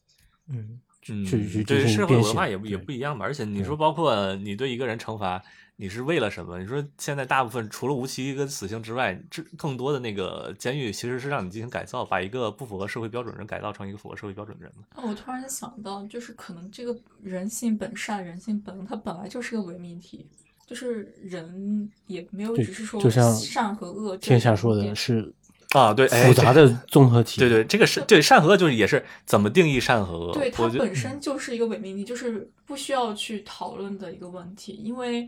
D: 嗯，
C: 去去
A: 对社会文化
C: 也
A: 也不一样吧。而且你说，包括你对一个人惩罚。你是为了什么？你说现在大部分除了无期跟死刑之外，这更多的那个监狱其实是让你进行改造，把一个不符合社会标准的人改造成一个符合社会标准的人
F: 我突然想到，就是可能这个人性本善、人性本恶，它本来就是个伪命题，就是人也没有只是说
C: 就像
F: 善和恶。
C: 天下说的是
A: 啊，对，哎
C: 复杂的综合体。
A: 对对，这个是对善和恶就是也是怎么定义善和恶？
F: 对，它本身就是一个伪命题，就是不需要去讨论的一个问题。因为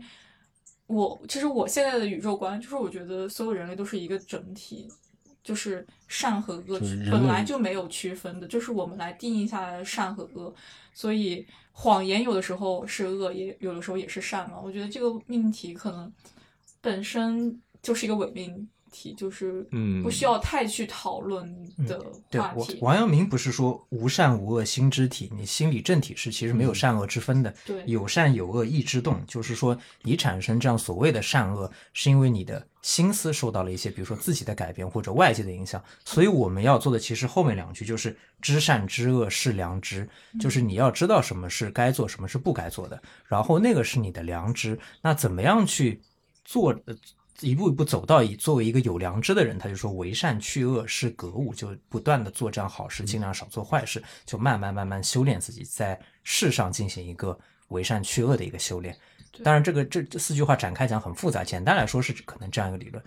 F: 我其实我现在的宇宙观就是，我觉得所有人类都是一个整体，就是善和恶本来就没有区分的，就是我们来定义下来的善和恶。所以谎言有的时候是恶，也有的时候也是善嘛。我觉得这个命题可能本身就是一个伪命题，就是
A: 嗯。
F: 不需要太去讨论的
D: 对，王
F: 话题。
D: 王阳明不是说无善无恶心之体，你心理正体是其实没有善恶之分的，
F: 对。
D: 有善有恶意之动，就是说你产生这样所谓的善恶，是因为你的心思受到了一些，比如说自己的改变或者外界的影响，所以我们要做的其实后面两句就是知善知恶是良知，就是你要知道什么是该做，什么是不该做的，然后那个是你的良知，那怎么样去做？呃一步一步走到以作为一个有良知的人，他就说为善去恶是格物，就不断的做这样好事，尽量少做坏事，就慢慢慢慢修炼自己，在世上进行一个为善去恶的一个修炼。当然，这个这这四句话展开讲很复杂，简单来说是可能这样一个理论。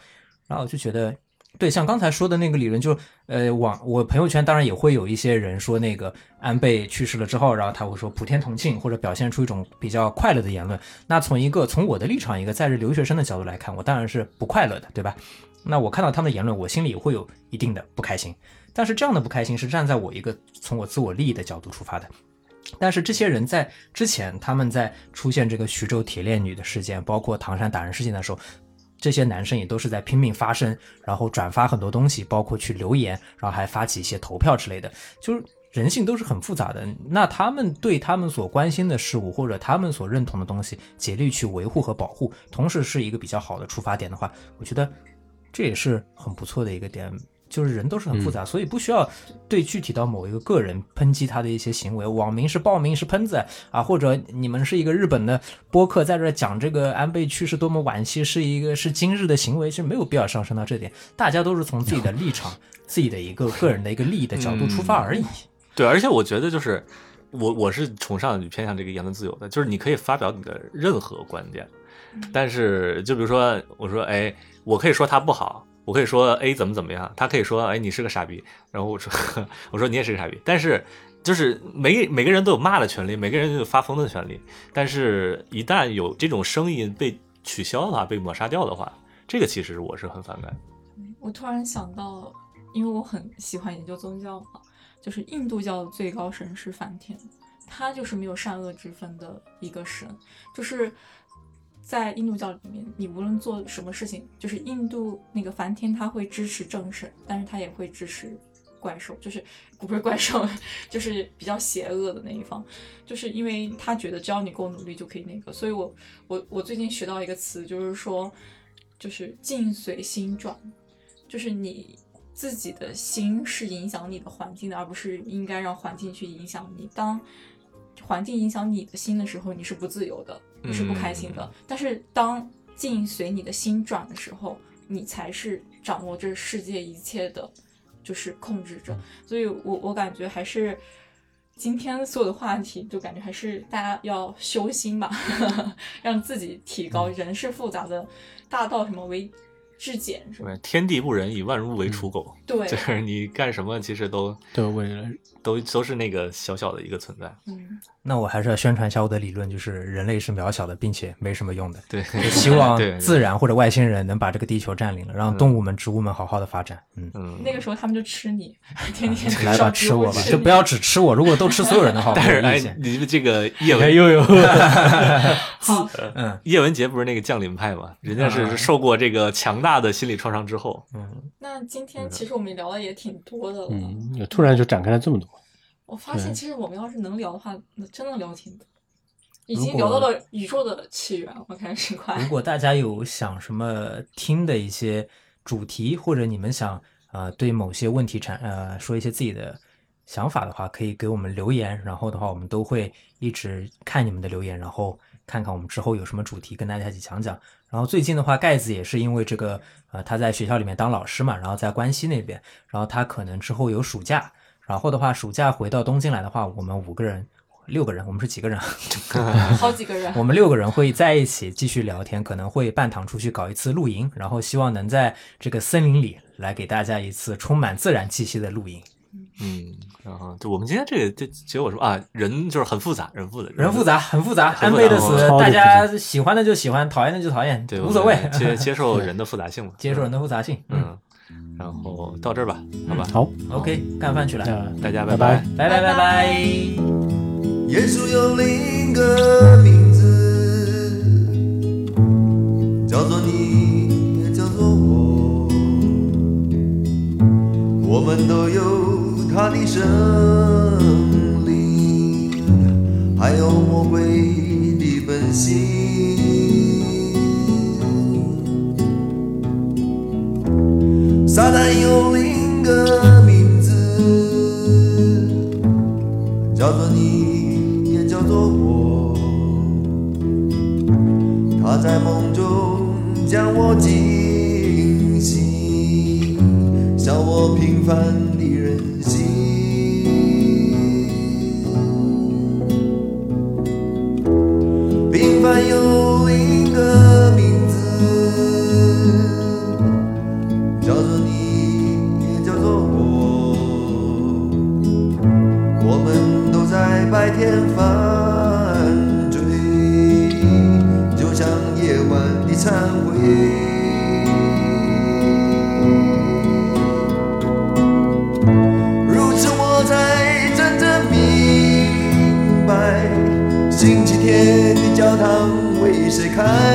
D: 然后我就觉得，对，像刚才说的那个理论就，呃，网我朋友圈当然也会有一些人说那个安倍去世了之后，然后他会说普天同庆，或者表现出一种比较快乐的言论。那从一个从我的立场，一个在日留学生的角度来看，我当然是不快乐的，对吧？那我看到他们的言论，我心里也会有一定的不开心。但是这样的不开心是站在我一个从我自我利益的角度出发的。但是这些人在之前，他们在出现这个徐州铁链女的事件，包括唐山打人事件的时候，这些男生也都是在拼命发声，然后转发很多东西，包括去留言，然后还发起一些投票之类的，就是人性都是很复杂的。那他们对他们所关心的事物或者他们所认同的东西，竭力去维护和保护，同时是一个比较好的出发点的话，我觉得这也是很不错的一个点。就是人都是很复杂，所以不需要对具体到某一个个人抨击他的一些行为。网民是暴民是喷子啊，或者你们是一个日本的播客在这讲这个安倍去世多么惋惜，是一个是今日的行为，是没有必要上升到这点。大家都是从自己的立场、自己的一个个人的一个利益的角度出发而已。
A: 对，而且我觉得就是我我是崇尚与偏向这个言论自由的，就是你可以发表你的任何观点，但是就比如说我说哎，我可以说他不好。我可以说 A 怎么怎么样，他可以说哎你是个傻逼，然后我说我说你也是个傻逼，但是就是每每个人都有骂的权利，每个人都有发疯的权利，但是一旦有这种声音被取消的话，被抹杀掉的话，这个其实我是很反感。
F: 我突然想到，因为我很喜欢研究宗教嘛，就是印度教的最高神是梵天，他就是没有善恶之分的一个神，就是。在印度教里面，你无论做什么事情，就是印度那个梵天他会支持正神，但是他也会支持怪兽，就是不是怪兽，<laughs> 就是比较邪恶的那一方，就是因为他觉得只要你够努力就可以那个，所以我我我最近学到一个词，就是说，就是境随心转，就是你自己的心是影响你的环境的，而不是应该让环境去影响你。当环境影响你的心的时候，你是不自由的。你是不开心的，但是当境随你的心转的时候，你才是掌握这世界一切的，就是控制者。所以我我感觉还是今天所有的话题，就感觉还是大家要修心吧，<laughs> 让自己提高。人是复杂的，大到什么为至简是吧？
A: 天地不仁，以万物为刍狗。<laughs>
F: 对，<laughs>
A: 就是你干什么，其实都 <laughs>
C: 都为了
A: 都都是那个小小的一个存在。
F: 嗯。
D: 那我还是要宣传一下我的理论，就是人类是渺小的，并且没什么用的。
A: 对，
D: 希望自然或者外星人能把这个地球占领了，让动物们、植物们好好的发展。嗯，
A: 嗯，
F: 那个时候他们就吃你，天天
D: 来吧，吃我吧，就不要只吃我。如果都吃所有人的话，
A: 但是哎你们这个叶文
C: 又有
F: 好，
D: 嗯，
A: 叶文洁不是那个降临派吗？人家是受过这个强大的心理创伤之后，嗯
F: 那今天其实我们聊的也挺多的了。
C: 嗯，突然就展开了这么多。
F: 我发现，其实我们要是能聊的话，那真的聊挺多，已经聊到了宇宙的起源。我开始快。
D: 如果大家有想什么听的一些主题，或者你们想呃对某些问题产呃说一些自己的想法的话，可以给我们留言。然后的话，我们都会一直看你们的留言，然后看看我们之后有什么主题跟大家一起讲讲。然后最近的话，盖子也是因为这个呃他在学校里面当老师嘛，然后在关西那边，然后他可能之后有暑假。然后的话，暑假回到东京来的话，我们五个人六个人，我们是几个人？<laughs>
F: 好几个人。
D: 我们六个人会在一起继续聊天，可能会半堂出去搞一次露营，然后希望能在这个森林里来给大家一次充满自然气息的露营。
A: 嗯，然后就我们今天这个这结果说啊，人就是很复杂，人复杂，
D: 人复杂，很复杂，
A: 很复杂
D: 安倍的死，大家喜欢的就喜欢，讨厌的就讨厌，
A: 对，
D: 无所谓
A: 接 <laughs> 接受人的复杂性嘛，
D: 接受人的复杂性。嗯
A: 嗯，然后到这儿吧，好吧，
C: 好
D: ，，OK，干饭去了，
A: 大家
C: 拜
A: 拜
C: 拜
D: 拜拜拜拜。
G: 耶稣有另一个名字，叫做你，也叫做我。我们都有他的生灵，还有魔鬼的本性。撒旦有另一个名字。叫做你，也叫做我。他在梦中将我惊醒，笑我平凡为